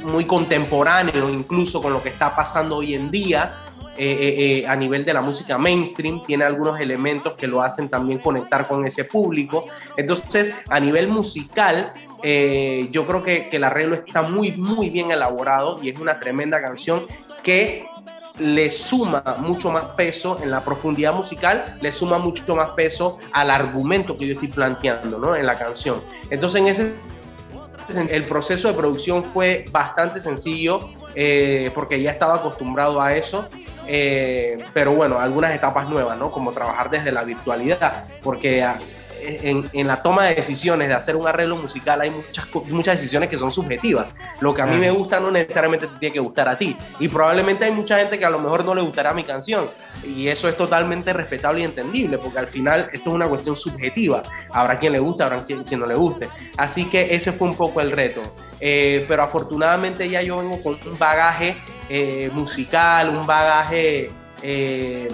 S13: muy contemporáneo incluso con lo que está pasando hoy en día. Eh, eh, eh, a nivel de la música mainstream, tiene algunos elementos que lo hacen también conectar con ese público. Entonces, a nivel musical, eh, yo creo que, que el arreglo está muy, muy bien elaborado y es una tremenda canción que le suma mucho más peso en la profundidad musical, le suma mucho más peso al argumento que yo estoy planteando ¿no? en la canción. Entonces, en ese el proceso de producción fue bastante sencillo eh, porque ya estaba acostumbrado a eso. Eh, pero bueno, algunas etapas nuevas, ¿no? Como trabajar desde la virtualidad, porque ah, en, en la toma de decisiones de hacer un arreglo musical hay muchas, muchas decisiones que son subjetivas. Lo que a mí me gusta no necesariamente te tiene que gustar a ti. Y probablemente hay mucha gente que a lo mejor no le gustará mi canción. Y eso es totalmente respetable y entendible, porque al final esto es una cuestión subjetiva. Habrá quien le guste, habrá quien, quien no le guste. Así que ese fue un poco el reto. Eh, pero afortunadamente ya yo vengo con un bagaje eh, musical, un bagaje eh,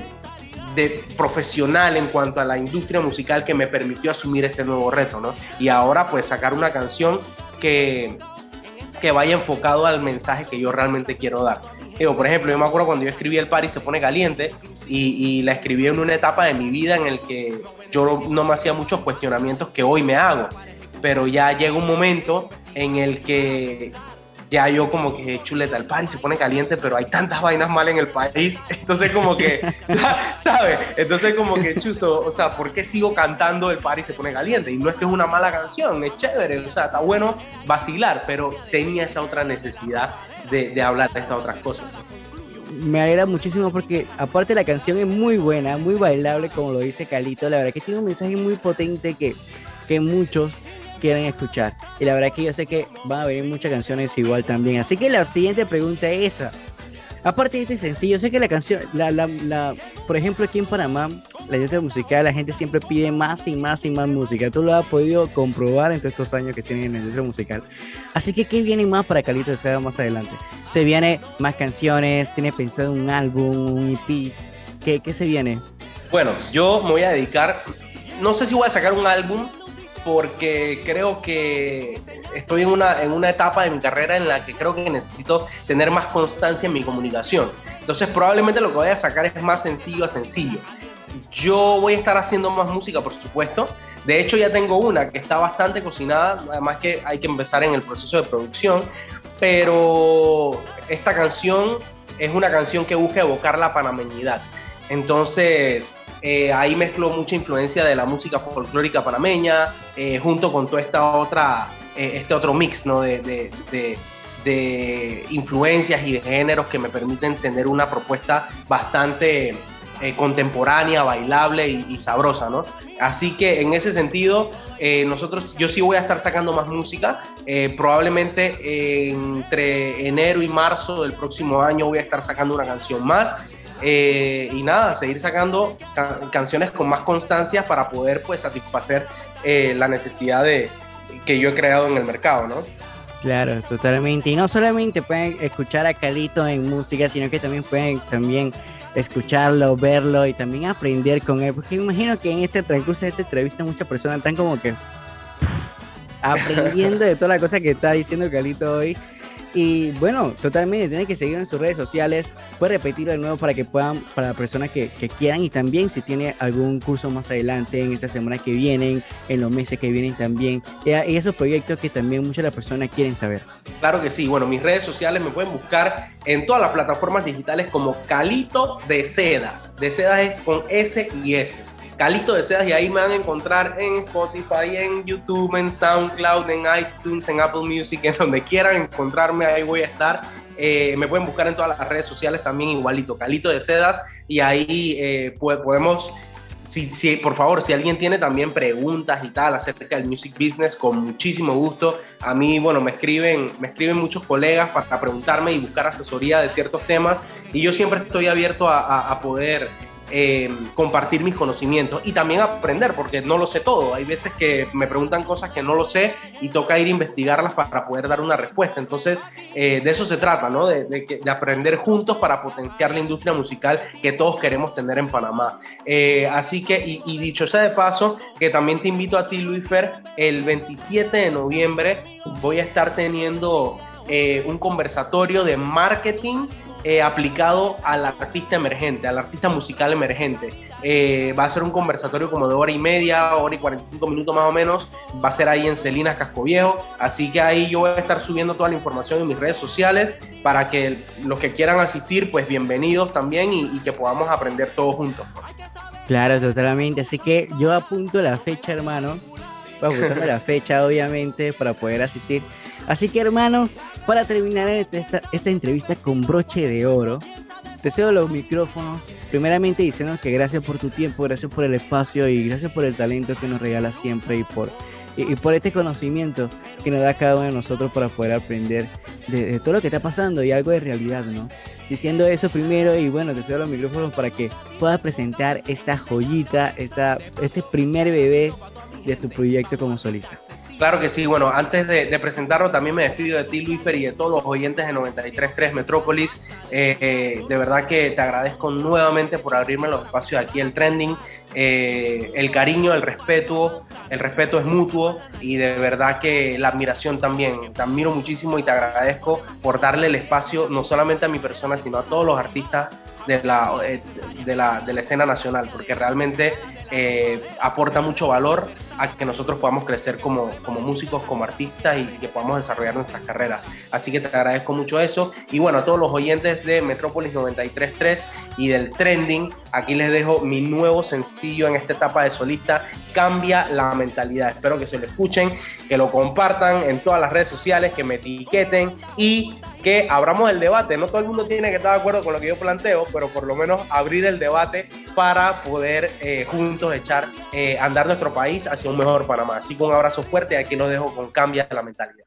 S13: de profesional en cuanto a la industria musical que me permitió asumir este nuevo reto, ¿no? Y ahora pues sacar una canción que, que vaya enfocado al mensaje que yo realmente quiero dar. Digo, por ejemplo, yo me acuerdo cuando yo escribí El Party se pone caliente y, y la escribí en una etapa de mi vida en el que yo no me hacía muchos cuestionamientos que hoy me hago, pero ya llega un momento en el que ya yo como que chuleta, el party se pone caliente, pero hay tantas vainas mal en el país, entonces como que, ¿sabes? Entonces como que chuzo, o sea, ¿por qué sigo cantando el party se pone caliente? Y no es que es una mala canción, es chévere, o sea, está bueno vacilar, pero tenía esa otra necesidad de, de hablar de estas otras cosas.
S2: Me alegra muchísimo porque aparte la canción es muy buena, muy bailable como lo dice Calito, la verdad que tiene un mensaje muy potente que, que muchos quieren escuchar. Y la verdad que yo sé que van a venir muchas canciones igual también. Así que la siguiente pregunta es esa. Aparte de este sencillo, sé que la canción, la, la, la- por ejemplo aquí en Panamá, la industria musical, la gente siempre pide más y más y más música. Tú lo has podido comprobar en todos estos años que tienen en la industria musical. Así que, ¿qué viene más para Calito de Seda más adelante? ¿Se viene más canciones? ¿Tiene pensado un álbum, un EP? ¿Qué, qué se viene?
S13: Bueno, yo me voy a dedicar, no sé si voy a sacar un álbum, porque creo que estoy en una, en una etapa de mi carrera en la que creo que necesito tener más constancia en mi comunicación. Entonces probablemente lo que voy a sacar es más sencillo a sencillo. Yo voy a estar haciendo más música, por supuesto. De hecho, ya tengo una que está bastante cocinada, además que hay que empezar en el proceso de producción, pero esta canción es una canción que busca evocar la panameñidad. Entonces, eh, ahí mezclo mucha influencia de la música folclórica panameña, eh, junto con toda esta otra, eh, este otro mix ¿no? de, de- de- influencias y de géneros que me permiten tener una propuesta bastante contemporánea, bailable y, y sabrosa, ¿no? Así que en ese sentido, nosotros, yo sí voy a estar sacando más música. probablemente entre enero y marzo del próximo año voy a estar sacando una canción más. Eh, y nada, seguir sacando ca- canciones con más constancia para poder pues satisfacer eh, la necesidad de, que yo he creado en el mercado, ¿no?
S2: Claro, totalmente. Y no solamente pueden escuchar a Calito en música, sino que también pueden también escucharlo, verlo y también aprender con él. Porque me imagino que en este transcurso de esta entrevista muchas personas están como que aprendiendo de toda la cosa que está diciendo Calito hoy. Y bueno, totalmente, tienen que seguir en sus redes sociales. Puede repetirlo de nuevo para que puedan, para personas que, que quieran y también si tiene algún curso más adelante en esta semana que vienen, en los meses que vienen también. Y esos proyectos que también muchas de las personas quieren saber.
S13: Claro que sí. Bueno, mis redes sociales me pueden buscar en todas las plataformas digitales como Calito de Sedas. De Sedas es con S y S. Calito de Sedas y ahí me van a encontrar en Spotify, en YouTube, en SoundCloud, en iTunes, en Apple Music, en donde quieran encontrarme, ahí voy a estar. Eh, me pueden buscar en todas las redes sociales también igualito, Calito de Sedas, y ahí eh, podemos, si, por favor, si alguien tiene también preguntas y tal acerca del music business, con muchísimo gusto. A mí, bueno, me escriben, me escriben muchos colegas para preguntarme y buscar asesoría de ciertos temas, y yo siempre estoy abierto a poder eh, compartir mis conocimientos y también aprender, porque no lo sé todo. Hay veces que me preguntan cosas que no lo sé y toca ir a investigarlas para poder dar una respuesta. Entonces, eh, de eso se trata, ¿no? De, de, de, aprender juntos para potenciar la industria musical que todos queremos tener en Panamá. Eh, así que, y, dicho sea de paso, que también te invito a ti, Luis Fer, el 27 de noviembre voy a estar teniendo un conversatorio de marketing eh, aplicado al artista emergente, al artista musical emergente. Eh, va a ser un conversatorio como de hora y media, hora y 45 minutos más o menos. Va a ser ahí en Celinas Casco Viejo. Así que ahí yo voy a estar subiendo toda la información en mis redes sociales para que los que quieran asistir, pues bienvenidos también y, y que podamos aprender todos juntos.
S2: Claro, totalmente. Así que yo apunto la fecha, hermano. Voy apuntando la fecha, obviamente, para poder asistir. Así que, hermano, para terminar esta, esta entrevista con broche de oro, te cedo los micrófonos. Primeramente diciendo que gracias por tu tiempo, gracias por el espacio y gracias por el talento que nos regalas siempre y por, este conocimiento que nos da cada uno de nosotros para poder aprender de, de, todo lo que está pasando y algo de realidad, ¿no? Diciendo eso primero y bueno, te cedo los micrófonos para que puedas presentar esta joyita, esta, este primer bebé de tu proyecto como solista.
S13: Claro que sí, bueno, antes de, presentarlo también me despido de ti, Luisfer, y de todos los oyentes de 93.3 Metrópolis. Eh, eh, de verdad que te agradezco nuevamente por abrirme los espacios aquí, el trending. Eh, el cariño, el respeto, el respeto es mutuo y de verdad que la admiración también. Te admiro muchísimo y te agradezco por darle el espacio no solamente a mi persona, sino a todos los artistas de la, de la, de la escena nacional, porque realmente eh, aporta mucho valor a que nosotros podamos crecer como, como músicos, como artistas y que podamos desarrollar nuestras carreras. Así que te agradezco mucho eso. Y bueno, a todos los oyentes de Metrópolis 93.3 y del Trending, aquí les dejo mi nuevo sencillo en esta etapa de solista, Cambia la mentalidad. Espero que se lo escuchen, que lo compartan en todas las redes sociales, que me etiqueten y que abramos el debate. No todo el mundo tiene que estar de acuerdo con lo que yo planteo, pero por lo menos abrir el debate para poder eh, juntos echar eh, andar nuestro país hacia un mejor Panamá. Así que un abrazo fuerte y aquí los dejo con Cambia la mentalidad.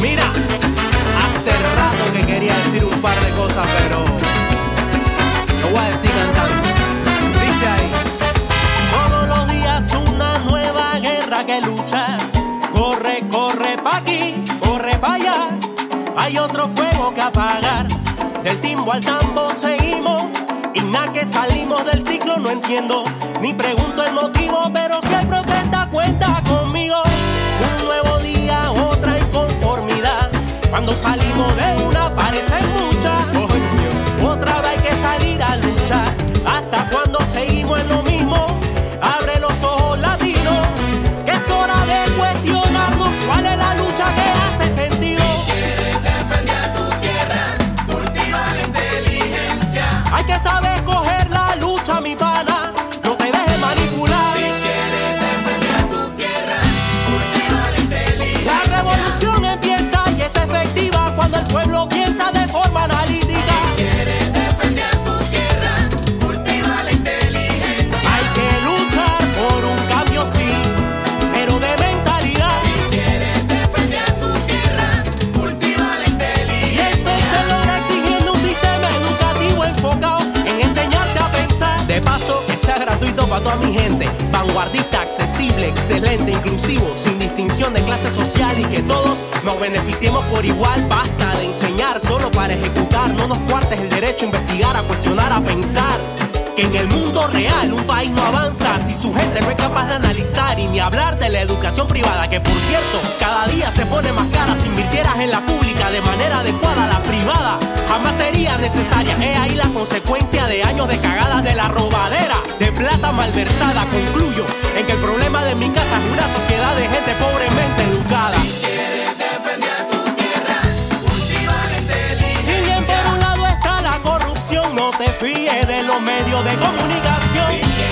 S14: Mira, hace rato que quería decir un par de cosas, pero Del timbo al tambo seguimos. Y nada que salimos del ciclo no entiendo. Ni pregunto el motivo, pero si hay protesta, cuenta conmigo. Un nuevo día, otra inconformidad. Cuando salimos accesible, excelente, inclusivo, sin distinción de clase social y que todos nos beneficiemos por igual. Basta de enseñar solo para ejecutar. No nos cuartes el derecho a investigar, a cuestionar, a pensar.
S13: que en el mundo real un país no avanza si su gente no es capaz de analizar y ni hablar de la educación privada, que por cierto, cada día se pone más cara. Si invirtieras en la pública de manera adecuada, la privada jamás sería necesaria. Es ahí la consecuencia de años de cagadas de la robadera, de plata malversada. Concluyo en que el problema de mi casa es una sociedad de gente pobremente educada. Si bien por un lado está la corrupción, no te fíes de los medios de comunicación.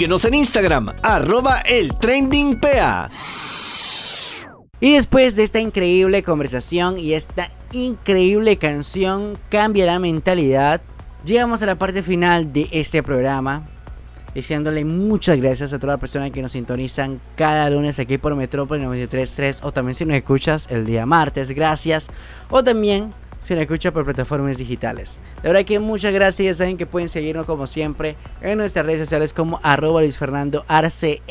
S1: Síguenos en Instagram, arroba el.
S2: Y después de esta increíble conversación y esta increíble canción, Cambia la mentalidad, llegamos a la parte final de este programa. Diciéndole muchas gracias a todas las personas que nos sintonizan cada lunes aquí por Metrópoli 93.3 o también si nos escuchas el día martes, gracias. O también si nos escuchas por plataformas digitales. La verdad que muchas gracias, ya saben que pueden seguirnos como siempre en nuestras redes sociales como arroba Luis Fernando Arce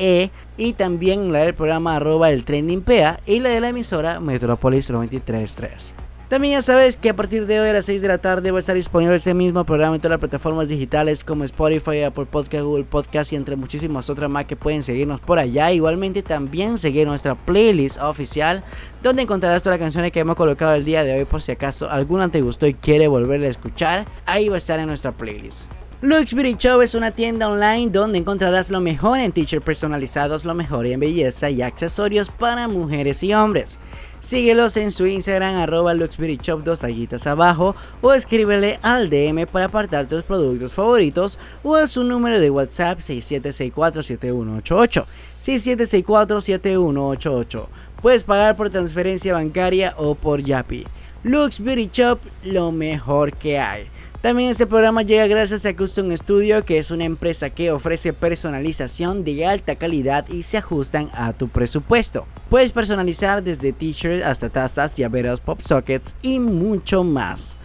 S2: y también la del programa arroba el trending y la de la emisora Metrópolis 93.3. También ya sabes que a partir de hoy a las 6 de la tarde va a estar disponible ese mismo programa en todas las plataformas digitales como Spotify, Apple Podcast, Google Podcast y entre muchísimas otras más que pueden seguirnos por allá. Igualmente también seguir nuestra playlist oficial donde encontrarás todas las canciones que hemos colocado el día de hoy por si acaso alguna te gustó y quiere volverla a escuchar. Ahí va a estar en nuestra playlist. Lux Beauty Show es una tienda online donde encontrarás lo mejor en t-shirts personalizados, lo mejor en belleza y accesorios para mujeres y hombres. Síguelos en su Instagram arroba Lux Beauty Shop dos rayitas abajo o escríbele al DM para apartar tus productos favoritos o a su número de WhatsApp 67647188 67647188 Puedes pagar por transferencia bancaria o por Yapi. Lux Beauty Shop, lo mejor que hay. También este programa llega gracias a Custom Studio, que es una empresa que ofrece personalización de alta calidad y se ajustan a tu presupuesto. Puedes personalizar desde t-shirts hasta tazas, llaveros, pop sockets y mucho más.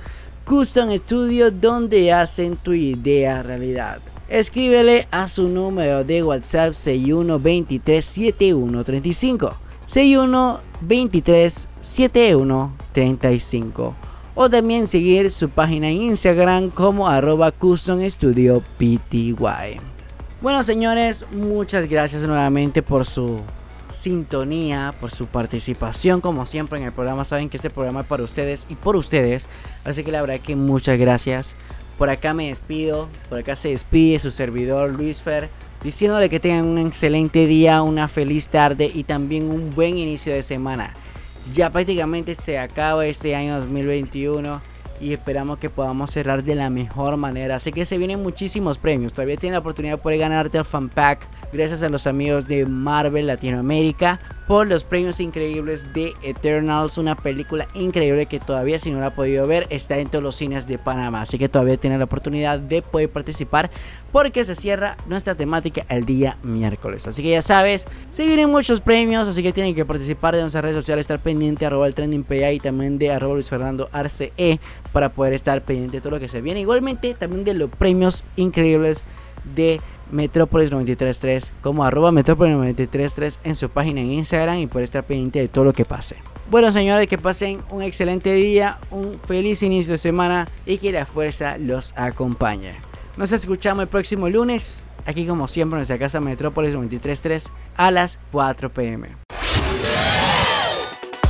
S2: Custom Studio, donde hacen tu idea realidad. Escríbele a su número de WhatsApp 61237135. 61237135 o también seguir su página en Instagram como arroba custom studio pty. Bueno señores, muchas gracias nuevamente por su sintonía, por su participación como siempre en el programa. Saben que este programa es para ustedes y por ustedes. Así que la verdad que muchas gracias. Por acá me despido, por acá se despide su servidor Luis Fer, diciéndole que tengan un excelente día, una feliz tarde y también un buen inicio de semana. Ya prácticamente se acaba este año 2021 y esperamos que podamos cerrar de la mejor manera. Así que se vienen muchísimos premios. Todavía tienen la oportunidad de poder ganarte el Fan Pack gracias a los amigos de Marvel Latinoamérica por los premios increíbles de Eternals, una película increíble que todavía si no la ha podido ver está en todos los cines de Panamá, así que todavía tienen la oportunidad de poder participar porque se cierra nuestra temática el día miércoles, así que ya sabes, se vienen muchos premios, así que tienen que participar de nuestras redes sociales, estar pendiente arroba el trending PA y también de arroba Luis Fernando Arce para poder estar pendiente de todo lo que se viene, igualmente también de los premios increíbles de Metrópolis 933 como arroba Metrópolis 933 en su página en Instagram y por estar pendiente de todo lo que pase. Bueno señores, que pasen un excelente día, un feliz inicio de semana y que la fuerza los acompañe. Nos escuchamos el próximo lunes, aquí como siempre en nuestra casa Metrópolis 933 a las 4 pm.